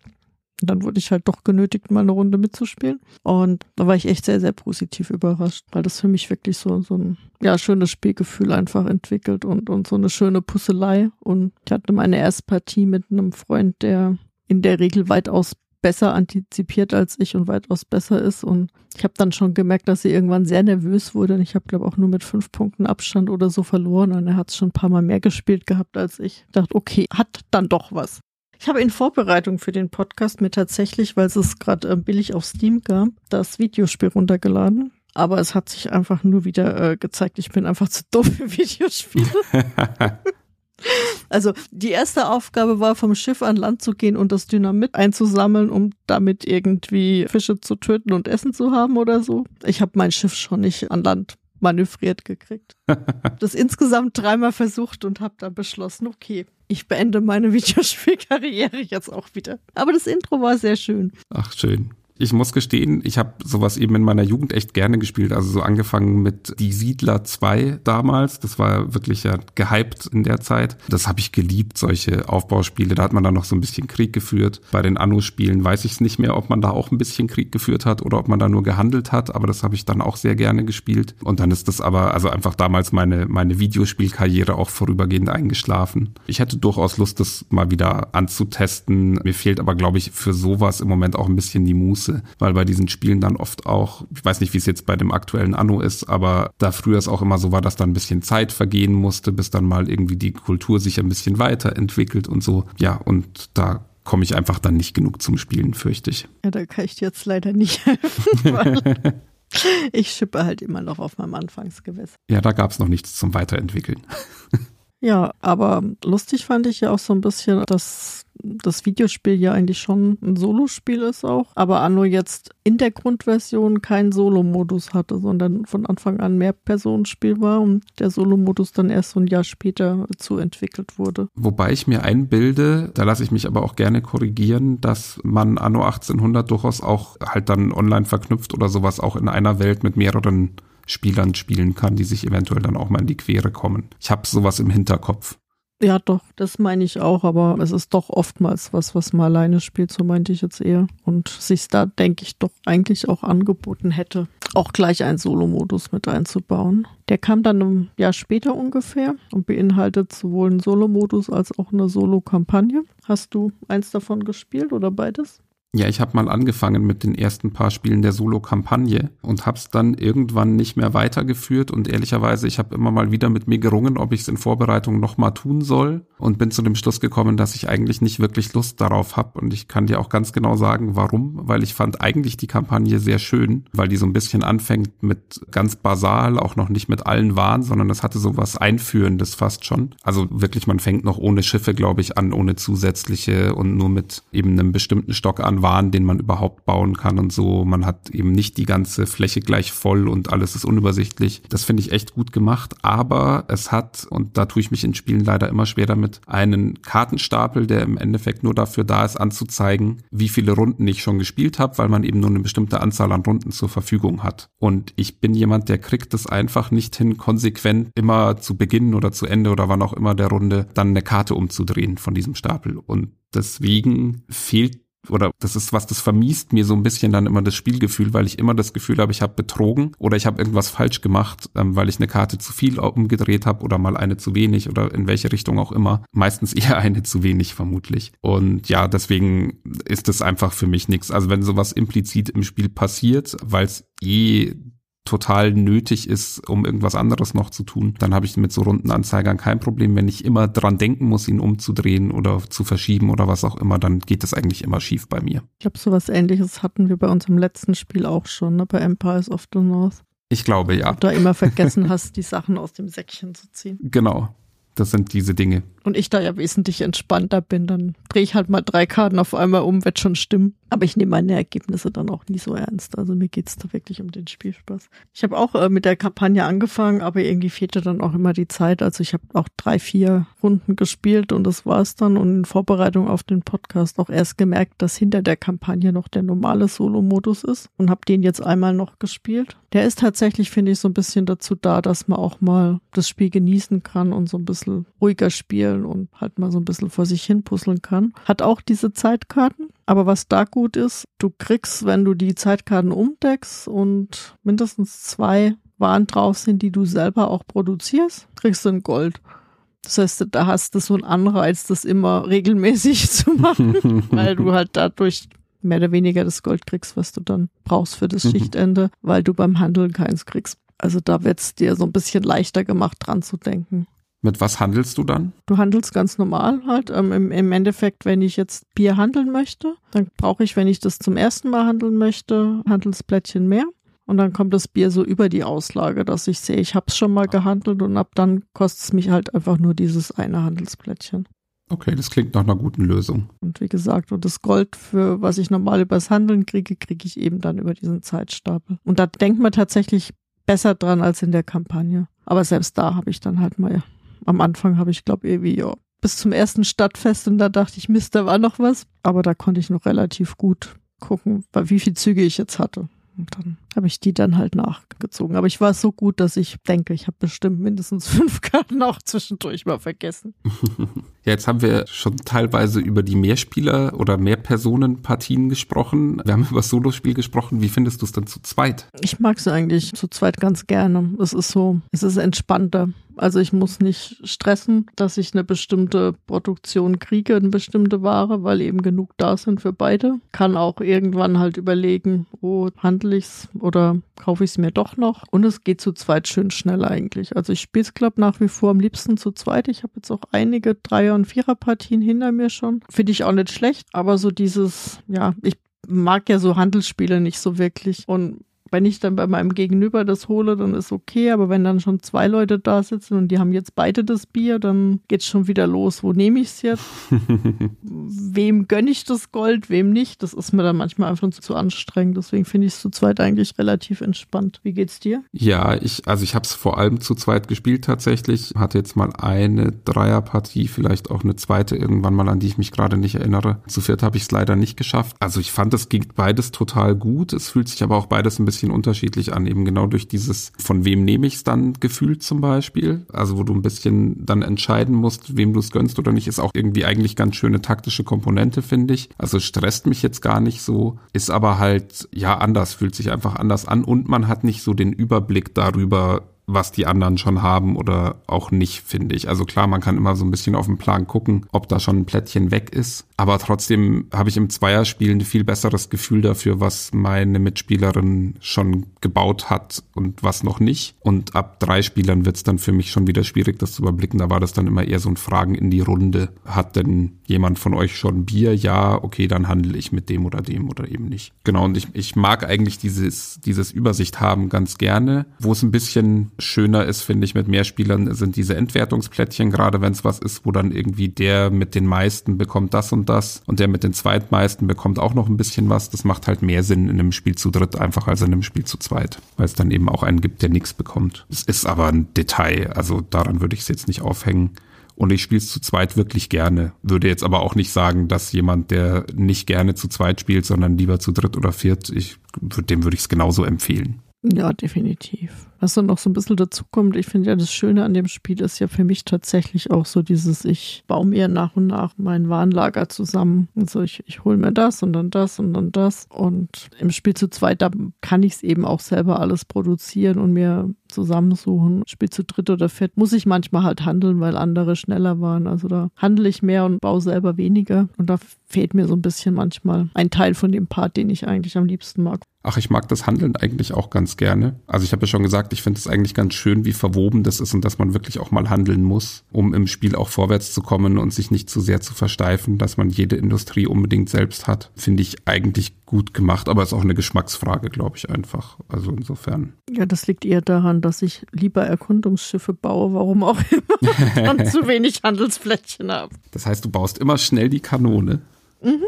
Und dann wurde ich halt doch genötigt, mal eine Runde mitzuspielen. Und da war ich echt sehr, sehr positiv überrascht, weil das für mich wirklich so, so ein ja, schönes Spielgefühl einfach entwickelt und, und so eine schöne Pusselei. Und ich hatte meine erste Partie mit einem Freund, der in der Regel weitaus besser antizipiert als ich und weitaus besser ist. Und ich habe dann schon gemerkt, dass sie irgendwann sehr nervös wurde. Und ich habe, glaube auch nur mit fünf Punkten Abstand oder so verloren. Und er hat es schon ein paar Mal mehr gespielt gehabt als ich. ich dachte, okay, hat dann doch was. Ich habe in Vorbereitung für den Podcast mir tatsächlich, weil es gerade äh, billig auf Steam gab, das Videospiel runtergeladen. Aber es hat sich einfach nur wieder äh, gezeigt, ich bin einfach zu doof für Videospiele. also die erste Aufgabe war, vom Schiff an Land zu gehen und das Dynamit einzusammeln, um damit irgendwie Fische zu töten und Essen zu haben oder so. Ich habe mein Schiff schon nicht an Land manövriert gekriegt. das insgesamt dreimal versucht und habe dann beschlossen, okay, ich beende meine Videospielkarriere jetzt auch wieder. Aber das Intro war sehr schön. Ach, schön ich muss gestehen, ich habe sowas eben in meiner Jugend echt gerne gespielt. Also so angefangen mit Die Siedler 2 damals. Das war wirklich ja gehypt in der Zeit. Das habe ich geliebt, solche Aufbauspiele. Da hat man dann noch so ein bisschen Krieg geführt. Bei den Anno-Spielen weiß ich es nicht mehr, ob man da auch ein bisschen Krieg geführt hat oder ob man da nur gehandelt hat. Aber das habe ich dann auch sehr gerne gespielt. Und dann ist das aber also einfach damals meine, meine Videospielkarriere auch vorübergehend eingeschlafen. Ich hätte durchaus Lust, das mal wieder anzutesten. Mir fehlt aber, glaube ich, für sowas im Moment auch ein bisschen die Muße Muße, weil bei diesen Spielen dann oft auch, ich weiß nicht, wie es jetzt bei dem aktuellen Anno ist, aber da früher es auch immer so war, dass dann ein bisschen Zeit vergehen musste, bis dann mal irgendwie die Kultur sich ein bisschen weiterentwickelt und so. Ja, und da komme ich einfach dann nicht genug zum Spielen, fürchte ich. Ja, da kann ich dir jetzt leider nicht helfen, weil ich schippe halt immer noch auf meinem Anfangsgewässer. Ja, da gab es noch nichts zum Weiterentwickeln. Ja, aber lustig fand ich ja auch so ein bisschen, dass das Videospiel ja eigentlich schon ein Solospiel ist auch, aber Anno jetzt in der Grundversion keinen Solo-Modus hatte, sondern von Anfang an mehr Personenspiel war und der Solo-Modus dann erst so ein Jahr später zu entwickelt wurde. Wobei ich mir einbilde, da lasse ich mich aber auch gerne korrigieren, dass man Anno 1800 durchaus auch halt dann online verknüpft oder sowas auch in einer Welt mit mehreren Spielern spielen kann, die sich eventuell dann auch mal in die Quere kommen. Ich habe sowas im Hinterkopf. Ja, doch, das meine ich auch, aber es ist doch oftmals was, was man alleine spielt, so meinte ich jetzt eher. Und sich da, denke ich, doch eigentlich auch angeboten hätte, auch gleich einen Solo-Modus mit einzubauen. Der kam dann ein Jahr später ungefähr und beinhaltet sowohl einen Solo-Modus als auch eine Solo-Kampagne. Hast du eins davon gespielt oder beides? Ja, ich habe mal angefangen mit den ersten paar Spielen der Solo-Kampagne und habe es dann irgendwann nicht mehr weitergeführt. Und ehrlicherweise, ich habe immer mal wieder mit mir gerungen, ob ich es in Vorbereitung nochmal tun soll. Und bin zu dem Schluss gekommen, dass ich eigentlich nicht wirklich Lust darauf habe und ich kann dir auch ganz genau sagen, warum, weil ich fand eigentlich die Kampagne sehr schön, weil die so ein bisschen anfängt mit ganz basal, auch noch nicht mit allen Waren, sondern es hatte so was Einführendes fast schon. Also wirklich, man fängt noch ohne Schiffe, glaube ich, an, ohne zusätzliche und nur mit eben einem bestimmten Stock an Waren, den man überhaupt bauen kann und so. Man hat eben nicht die ganze Fläche gleich voll und alles ist unübersichtlich. Das finde ich echt gut gemacht, aber es hat, und da tue ich mich in Spielen leider immer schwer damit, einen Kartenstapel, der im Endeffekt nur dafür da ist, anzuzeigen, wie viele Runden ich schon gespielt habe, weil man eben nur eine bestimmte Anzahl an Runden zur Verfügung hat. Und ich bin jemand, der kriegt es einfach nicht hin, konsequent immer zu Beginn oder zu Ende oder wann auch immer der Runde dann eine Karte umzudrehen von diesem Stapel. Und deswegen fehlt oder das ist was, das vermiest mir so ein bisschen dann immer das Spielgefühl, weil ich immer das Gefühl habe, ich habe betrogen oder ich habe irgendwas falsch gemacht, ähm, weil ich eine Karte zu viel umgedreht habe oder mal eine zu wenig oder in welche Richtung auch immer. Meistens eher eine zu wenig vermutlich. Und ja, deswegen ist das einfach für mich nichts. Also wenn sowas implizit im Spiel passiert, weil es eh total nötig ist, um irgendwas anderes noch zu tun, dann habe ich mit so runden Anzeigern kein Problem. Wenn ich immer dran denken muss, ihn umzudrehen oder zu verschieben oder was auch immer, dann geht das eigentlich immer schief bei mir. Ich glaube, sowas ähnliches hatten wir bei unserem letzten Spiel auch schon, ne? bei Empires of the North. Ich glaube, ja. Du da immer vergessen hast, die Sachen aus dem Säckchen zu ziehen. Genau. Das sind diese Dinge. Und ich da ja wesentlich entspannter bin, dann drehe ich halt mal drei Karten auf einmal um, wird schon stimmen. Aber ich nehme meine Ergebnisse dann auch nie so ernst. Also mir geht's da wirklich um den Spielspaß. Ich habe auch äh, mit der Kampagne angefangen, aber irgendwie fehlte dann auch immer die Zeit. Also ich habe auch drei, vier Runden gespielt und das war's dann. Und in Vorbereitung auf den Podcast auch erst gemerkt, dass hinter der Kampagne noch der normale Solo-Modus ist und habe den jetzt einmal noch gespielt. Der ist tatsächlich, finde ich, so ein bisschen dazu da, dass man auch mal das Spiel genießen kann und so ein bisschen ruhiger spielen und halt mal so ein bisschen vor sich hin puzzeln kann. Hat auch diese Zeitkarten. Aber was da gut ist, du kriegst, wenn du die Zeitkarten umdeckst und mindestens zwei Waren drauf sind, die du selber auch produzierst, kriegst du ein Gold. Das heißt, da hast du so einen Anreiz, das immer regelmäßig zu machen, weil du halt dadurch mehr oder weniger das Gold kriegst, was du dann brauchst für das mhm. Schichtende, weil du beim Handeln keins kriegst. Also da wird's dir so ein bisschen leichter gemacht, dran zu denken. Mit was handelst du dann? Du handelst ganz normal halt. Ähm, im, Im Endeffekt, wenn ich jetzt Bier handeln möchte, dann brauche ich, wenn ich das zum ersten Mal handeln möchte, Handelsplättchen mehr. Und dann kommt das Bier so über die Auslage, dass ich sehe, ich habe es schon mal gehandelt und ab dann kostet es mich halt einfach nur dieses eine Handelsplättchen. Okay, das klingt nach einer guten Lösung. Und wie gesagt, und das Gold, für was ich normal übers Handeln kriege, kriege ich eben dann über diesen Zeitstapel. Und da denkt man tatsächlich besser dran als in der Kampagne. Aber selbst da habe ich dann halt mal, am Anfang habe ich glaube irgendwie, ja, bis zum ersten Stadtfest und da dachte ich, Mist, da war noch was. Aber da konnte ich noch relativ gut gucken, wie viel Züge ich jetzt hatte. Und dann habe ich die dann halt nachgezogen. Aber ich war so gut, dass ich denke, ich habe bestimmt mindestens fünf Karten auch zwischendurch mal vergessen. ja, jetzt haben wir schon teilweise über die Mehrspieler- oder Mehrpersonenpartien gesprochen. Wir haben über das Solospiel gesprochen. Wie findest du es denn zu zweit? Ich mag es eigentlich zu zweit ganz gerne. Es ist so, es ist entspannter. Also ich muss nicht stressen, dass ich eine bestimmte Produktion kriege, eine bestimmte Ware, weil eben genug da sind für beide. Kann auch irgendwann halt überlegen, oh, handle ich's oder kaufe ich es mir doch noch. Und es geht zu zweit schön schnell eigentlich. Also ich spiele es, glaube nach wie vor am liebsten zu zweit. Ich habe jetzt auch einige Dreier- und Vierer-Partien hinter mir schon. Finde ich auch nicht schlecht, aber so dieses, ja, ich mag ja so Handelsspiele nicht so wirklich. Und wenn ich dann bei meinem Gegenüber das hole, dann ist okay, aber wenn dann schon zwei Leute da sitzen und die haben jetzt beide das Bier, dann geht's schon wieder los. Wo nehme ich es jetzt? wem gönne ich das Gold, wem nicht? Das ist mir dann manchmal einfach zu anstrengend. Deswegen finde ich es zu zweit eigentlich relativ entspannt. Wie geht's dir? Ja, ich, also ich habe es vor allem zu zweit gespielt tatsächlich. Hatte jetzt mal eine Dreierpartie, vielleicht auch eine zweite irgendwann mal, an die ich mich gerade nicht erinnere. Zu viert habe ich es leider nicht geschafft. Also ich fand, es ging beides total gut. Es fühlt sich aber auch beides ein bisschen bisschen unterschiedlich an, eben genau durch dieses, von wem nehme ich es dann gefühlt zum Beispiel. Also wo du ein bisschen dann entscheiden musst, wem du es gönnst oder nicht, ist auch irgendwie eigentlich ganz schöne taktische Komponente, finde ich. Also stresst mich jetzt gar nicht so, ist aber halt, ja, anders, fühlt sich einfach anders an und man hat nicht so den Überblick darüber, was die anderen schon haben oder auch nicht, finde ich. Also klar, man kann immer so ein bisschen auf den Plan gucken, ob da schon ein Plättchen weg ist. Aber trotzdem habe ich im Zweierspiel ein viel besseres Gefühl dafür, was meine Mitspielerin schon gebaut hat und was noch nicht. Und ab drei Spielern wird es dann für mich schon wieder schwierig, das zu überblicken. Da war das dann immer eher so ein Fragen in die Runde. Hat denn jemand von euch schon Bier? Ja, okay, dann handle ich mit dem oder dem oder eben nicht. Genau, und ich, ich mag eigentlich dieses, dieses Übersicht haben ganz gerne. Wo es ein bisschen schöner ist, finde ich, mit mehr Spielern sind diese Entwertungsplättchen, gerade wenn es was ist, wo dann irgendwie der mit den meisten bekommt das und das und der mit den zweitmeisten bekommt auch noch ein bisschen was. Das macht halt mehr Sinn in einem Spiel zu dritt einfach als in einem Spiel zu zweit, weil es dann eben auch einen gibt, der nichts bekommt. Es ist aber ein Detail, also daran würde ich es jetzt nicht aufhängen. Und ich spiele es zu zweit wirklich gerne. Würde jetzt aber auch nicht sagen, dass jemand, der nicht gerne zu zweit spielt, sondern lieber zu dritt oder viert, ich, dem würde ich es genauso empfehlen. Ja, definitiv. Was dann noch so ein bisschen dazu kommt, ich finde ja, das Schöne an dem Spiel ist ja für mich tatsächlich auch so dieses, ich baue mir nach und nach mein Warenlager zusammen. Also ich, ich hole mir das und dann das und dann das. Und im Spiel zu zweit, da kann ich es eben auch selber alles produzieren und mir zusammensuchen. Spiel zu dritt oder viert muss ich manchmal halt handeln, weil andere schneller waren. Also da handle ich mehr und baue selber weniger. Und da fehlt mir so ein bisschen manchmal ein Teil von dem Part, den ich eigentlich am liebsten mag. Ach, ich mag das Handeln eigentlich auch ganz gerne. Also ich habe ja schon gesagt, ich finde es eigentlich ganz schön, wie verwoben das ist und dass man wirklich auch mal handeln muss, um im Spiel auch vorwärts zu kommen und sich nicht zu sehr zu versteifen, dass man jede Industrie unbedingt selbst hat. Finde ich eigentlich gut gemacht, aber ist auch eine Geschmacksfrage, glaube ich einfach. Also insofern. Ja, das liegt eher daran, dass ich lieber Erkundungsschiffe baue, warum auch immer, und zu wenig Handelsflächen habe. Das heißt, du baust immer schnell die Kanone. Mhm.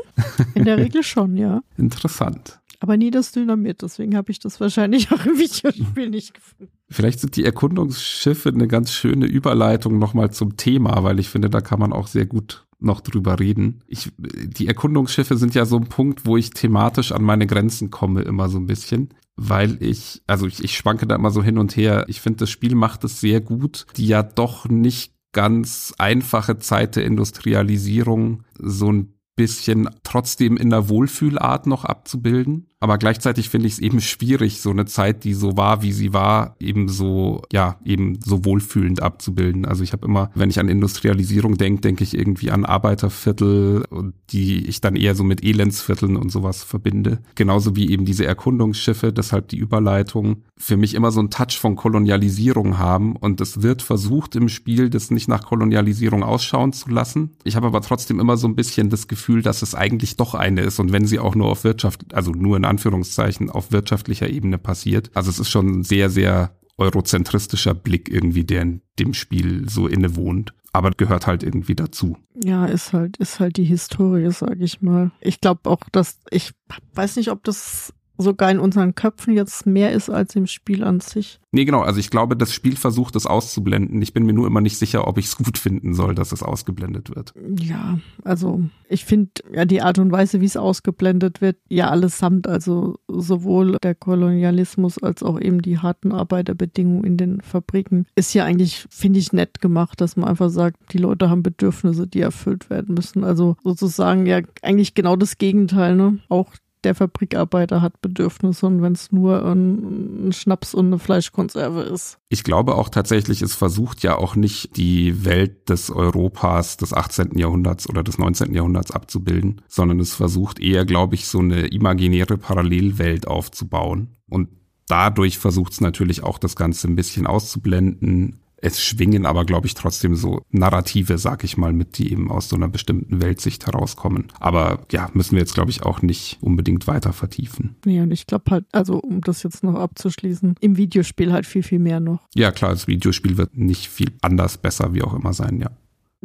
In der Regel schon, ja. Interessant. Aber nie das Dynamit, deswegen habe ich das wahrscheinlich auch im Videospiel nicht gefunden. Vielleicht sind die Erkundungsschiffe eine ganz schöne Überleitung nochmal zum Thema, weil ich finde, da kann man auch sehr gut noch drüber reden. Ich, die Erkundungsschiffe sind ja so ein Punkt, wo ich thematisch an meine Grenzen komme, immer so ein bisschen. Weil ich, also ich, ich schwanke da immer so hin und her. Ich finde, das Spiel macht es sehr gut, die ja doch nicht ganz einfache Zeit der Industrialisierung so ein bisschen trotzdem in der Wohlfühlart noch abzubilden. Aber gleichzeitig finde ich es eben schwierig, so eine Zeit, die so war, wie sie war, eben so, ja, eben so wohlfühlend abzubilden. Also ich habe immer, wenn ich an Industrialisierung denke, denke ich irgendwie an Arbeiterviertel, die ich dann eher so mit Elendsvierteln und sowas verbinde. Genauso wie eben diese Erkundungsschiffe, deshalb die Überleitung, für mich immer so einen Touch von Kolonialisierung haben. Und es wird versucht im Spiel, das nicht nach Kolonialisierung ausschauen zu lassen. Ich habe aber trotzdem immer so ein bisschen das Gefühl, dass es eigentlich doch eine ist. Und wenn sie auch nur auf Wirtschaft, also nur in Anführungszeichen auf wirtschaftlicher Ebene passiert. Also es ist schon ein sehr, sehr eurozentristischer Blick irgendwie, der in dem Spiel so innewohnt. Aber gehört halt irgendwie dazu. Ja, ist halt, ist halt die Historie, sag ich mal. Ich glaube auch, dass, ich weiß nicht, ob das sogar in unseren Köpfen jetzt mehr ist als im Spiel an sich. Nee, genau. Also ich glaube, das Spiel versucht es auszublenden. Ich bin mir nur immer nicht sicher, ob ich es gut finden soll, dass es ausgeblendet wird. Ja, also ich finde ja die Art und Weise, wie es ausgeblendet wird, ja allesamt, also sowohl der Kolonialismus als auch eben die harten Arbeiterbedingungen in den Fabriken, ist ja eigentlich, finde ich, nett gemacht, dass man einfach sagt, die Leute haben Bedürfnisse, die erfüllt werden müssen. Also sozusagen ja eigentlich genau das Gegenteil, ne? Auch der Fabrikarbeiter hat Bedürfnisse und wenn es nur ein, ein, Schnaps und eine Fleischkonserve ist. Ich glaube auch tatsächlich, es versucht ja auch nicht die Welt des Europas des 18. Jahrhunderts oder des 19. Jahrhunderts abzubilden, sondern es versucht eher, glaube ich, so eine imaginäre Parallelwelt aufzubauen. Und dadurch versucht es natürlich auch das Ganze ein bisschen auszublenden, es schwingen aber, glaube ich, trotzdem so Narrative, sag ich mal, mit, die eben aus so einer bestimmten Weltsicht herauskommen. Aber ja, müssen wir jetzt, glaube ich, auch nicht unbedingt weiter vertiefen. Ja, und ich glaube halt, also um das jetzt noch abzuschließen, im Videospiel halt viel, viel mehr noch. Ja, klar, das Videospiel wird nicht viel anders, besser, wie auch immer sein, ja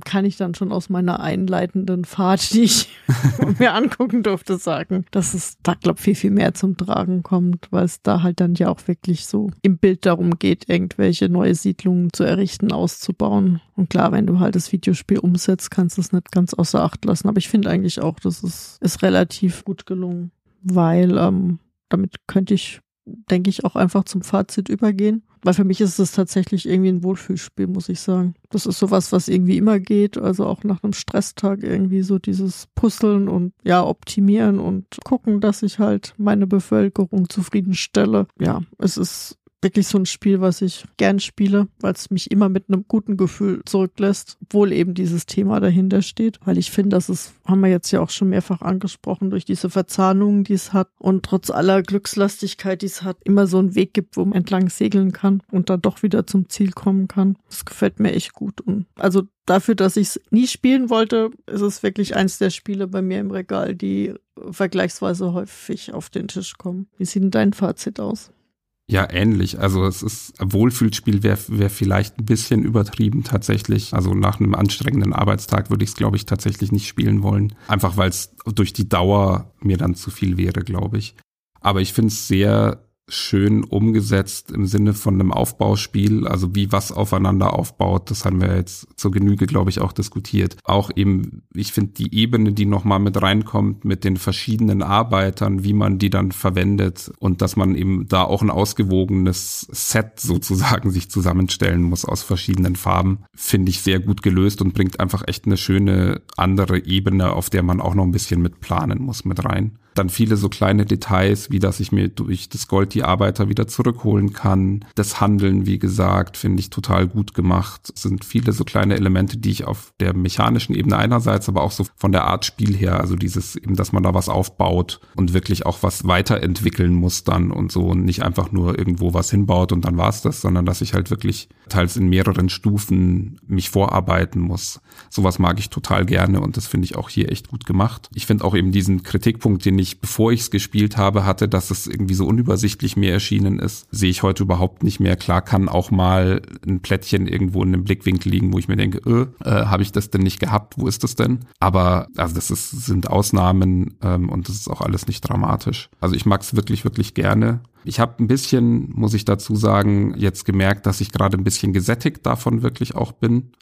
kann ich dann schon aus meiner einleitenden Fahrt, die ich mir angucken durfte, sagen, dass es da, glaube ich, viel, viel mehr zum Tragen kommt, weil es da halt dann ja auch wirklich so im Bild darum geht, irgendwelche neue Siedlungen zu errichten, auszubauen. Und klar, wenn du halt das Videospiel umsetzt, kannst du es nicht ganz außer Acht lassen. Aber ich finde eigentlich auch, das ist, ist relativ gut gelungen, weil ähm, damit könnte ich denke ich, auch einfach zum Fazit übergehen. Weil für mich ist es tatsächlich irgendwie ein Wohlfühlspiel, muss ich sagen. Das ist sowas, was irgendwie immer geht. Also auch nach einem Stresstag irgendwie so dieses Puzzeln und ja, optimieren und gucken, dass ich halt meine Bevölkerung zufriedenstelle. Ja, es ist wirklich so ein Spiel, was ich gern spiele, weil es mich immer mit einem guten Gefühl zurücklässt, obwohl eben dieses Thema dahinter steht. Weil ich finde, das ist, haben wir jetzt ja auch schon mehrfach angesprochen, durch diese Verzahnungen, die es hat und trotz aller Glückslastigkeit, die es hat, immer so einen Weg gibt, wo man entlang segeln kann und dann doch wieder zum Ziel kommen kann. Das gefällt mir echt gut. Und also dafür, dass ich es nie spielen wollte, ist es wirklich eins der Spiele bei mir im Regal, die vergleichsweise häufig auf den Tisch kommen. Wie sieht denn dein Fazit aus? Ja, ähnlich. Also es ist Wohlfühlspiel wäre wär vielleicht ein bisschen übertrieben tatsächlich. Also nach einem anstrengenden Arbeitstag würde ich es, glaube ich, tatsächlich nicht spielen wollen. Einfach weil es durch die Dauer mir dann zu viel wäre, glaube ich. Aber ich finde es sehr schön umgesetzt im Sinne von einem Aufbauspiel, also wie was aufeinander aufbaut. Das haben wir jetzt zur Genüge, glaube ich, auch diskutiert. Auch eben, ich finde die Ebene, die nochmal mit reinkommt mit den verschiedenen Arbeitern, wie man die dann verwendet und dass man eben da auch ein ausgewogenes Set sozusagen sich zusammenstellen muss aus verschiedenen Farben, finde ich sehr gut gelöst und bringt einfach echt eine schöne andere Ebene, auf der man auch noch ein bisschen mit planen muss, mit rein. Dann viele so kleine Details, wie dass ich mir durch das Gold die Arbeiter wieder zurückholen kann. Das Handeln, wie gesagt, finde ich total gut gemacht. Es sind viele so kleine Elemente, die ich auf der mechanischen Ebene einerseits, aber auch so von der Art Spiel her, also dieses eben, dass man da was aufbaut und wirklich auch was weiterentwickeln muss dann und so und nicht einfach nur irgendwo was hinbaut und dann war's das, sondern dass ich halt wirklich teils in mehreren Stufen mich vorarbeiten muss. Sowas mag ich total gerne und das finde ich auch hier echt gut gemacht. Ich finde auch eben diesen Kritikpunkt, den ich, bevor ich es gespielt habe, hatte, dass es irgendwie so unübersichtlich mir erschienen ist, sehe ich heute überhaupt nicht mehr. Klar kann auch mal ein Plättchen irgendwo in einem Blickwinkel liegen, wo ich mir denke, äh, äh habe ich das denn nicht gehabt? Wo ist das denn? Aber also das ist, sind Ausnahmen ähm, und das ist auch alles nicht dramatisch. Also ich mag es wirklich, wirklich gerne. Ich habe ein bisschen, muss ich dazu sagen, jetzt gemerkt, dass ich gerade ein bisschen gesättigt davon wirklich auch bin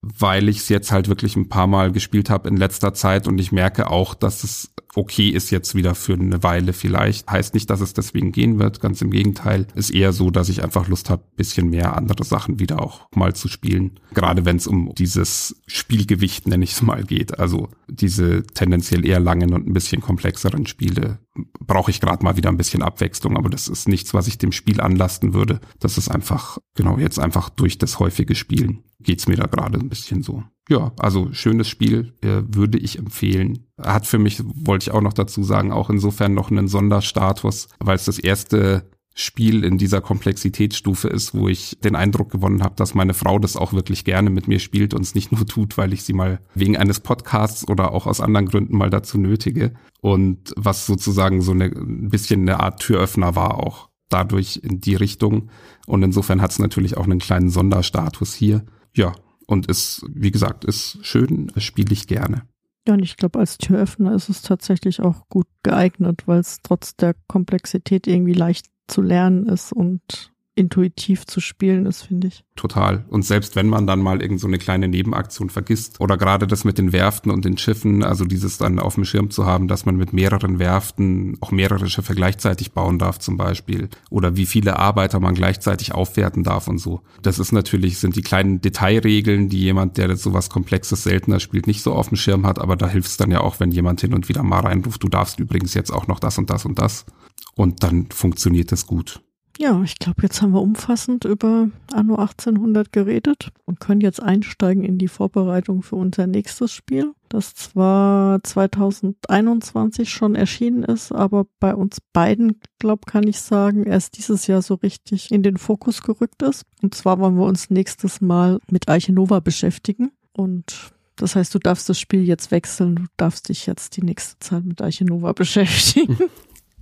weil ich es jetzt halt wirklich ein paar Mal gespielt habe in letzter Zeit und ich merke auch, dass es okay ist jetzt wieder für eine Weile vielleicht. Heißt nicht, dass es deswegen gehen wird, ganz im Gegenteil. Ist eher so, dass ich einfach Lust habe, bisschen mehr andere Sachen wieder auch mal zu spielen. Gerade wenn es um dieses Spielgewicht, nenne ich es mal, geht. Also diese tendenziell eher langen und ein bisschen komplexeren Spiele brauche ich gerade mal wieder ein bisschen Abwechslung, aber das ist nichts, was ich dem Spiel anlasten würde. Das ist einfach, genau, jetzt einfach durch das häufige Spielen geht's mir da gerade ein bisschen so. Ja, also schönes Spiel, äh, würde ich empfehlen. Hat für mich, wollte ich auch noch dazu sagen, auch insofern noch einen Sonderstatus, weil es das erste Spiel in dieser Komplexitätsstufe ist, wo ich den Eindruck gewonnen habe, dass meine Frau das auch wirklich gerne mit mir spielt und es nicht nur tut, weil ich sie mal wegen eines Podcasts oder auch aus anderen Gründen mal dazu nötige. Und was sozusagen so eine, ein bisschen eine Art Türöffner war auch dadurch in die Richtung. Und insofern hat es natürlich auch einen kleinen Sonderstatus hier. Ja, und ist, wie gesagt, ist schön, spiele ich gerne. Ja, und ich glaube, als Türöffner ist es tatsächlich auch gut geeignet, weil es trotz der Komplexität irgendwie leicht zu lernen ist und intuitiv zu spielen ist, finde ich. Total. Und selbst wenn man dann mal irgend so eine kleine Nebenaktion vergisst oder gerade das mit den Werften und den Schiffen, also dieses dann auf dem Schirm zu haben, dass man mit mehreren Werften auch mehrere Schiffe gleichzeitig bauen darf zum Beispiel oder wie viele Arbeiter man gleichzeitig aufwerten darf und so. Das ist natürlich, sind die kleinen Detailregeln, die jemand, der sowas Komplexes seltener spielt, nicht so auf dem Schirm hat, aber da hilft es dann ja auch, wenn jemand hin und wieder mal reinruft, du darfst übrigens jetzt auch noch das und das und das. Und dann funktioniert das gut. Ja, ich glaube, jetzt haben wir umfassend über Anno 1800 geredet und können jetzt einsteigen in die Vorbereitung für unser nächstes Spiel, das zwar 2021 schon erschienen ist, aber bei uns beiden, glaube kann ich sagen, erst dieses Jahr so richtig in den Fokus gerückt ist. Und zwar wollen wir uns nächstes Mal mit Archinova beschäftigen und das heißt, du darfst das Spiel jetzt wechseln, du darfst dich jetzt die nächste Zeit mit Archinova beschäftigen.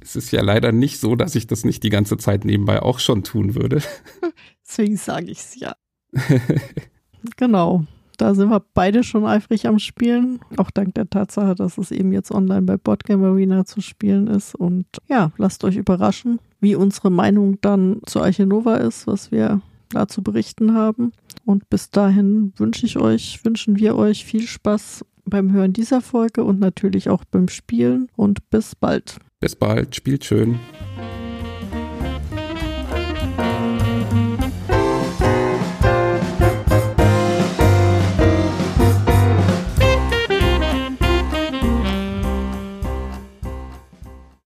Es ist ja leider nicht so, dass ich das nicht die ganze Zeit nebenbei auch schon tun würde. Deswegen sage ich es ja. genau. Da sind wir beide schon eifrig am Spielen. Auch dank der Tatsache, dass es eben jetzt online bei Boardgame Arena zu spielen ist. Und ja, lasst euch überraschen, wie unsere Meinung dann zu Archinova ist, was wir dazu berichten haben. Und bis dahin wünsche ich euch, wünschen wir euch viel Spaß beim Hören dieser Folge und natürlich auch beim Spielen und bis bald. Bis bald, spielt schön.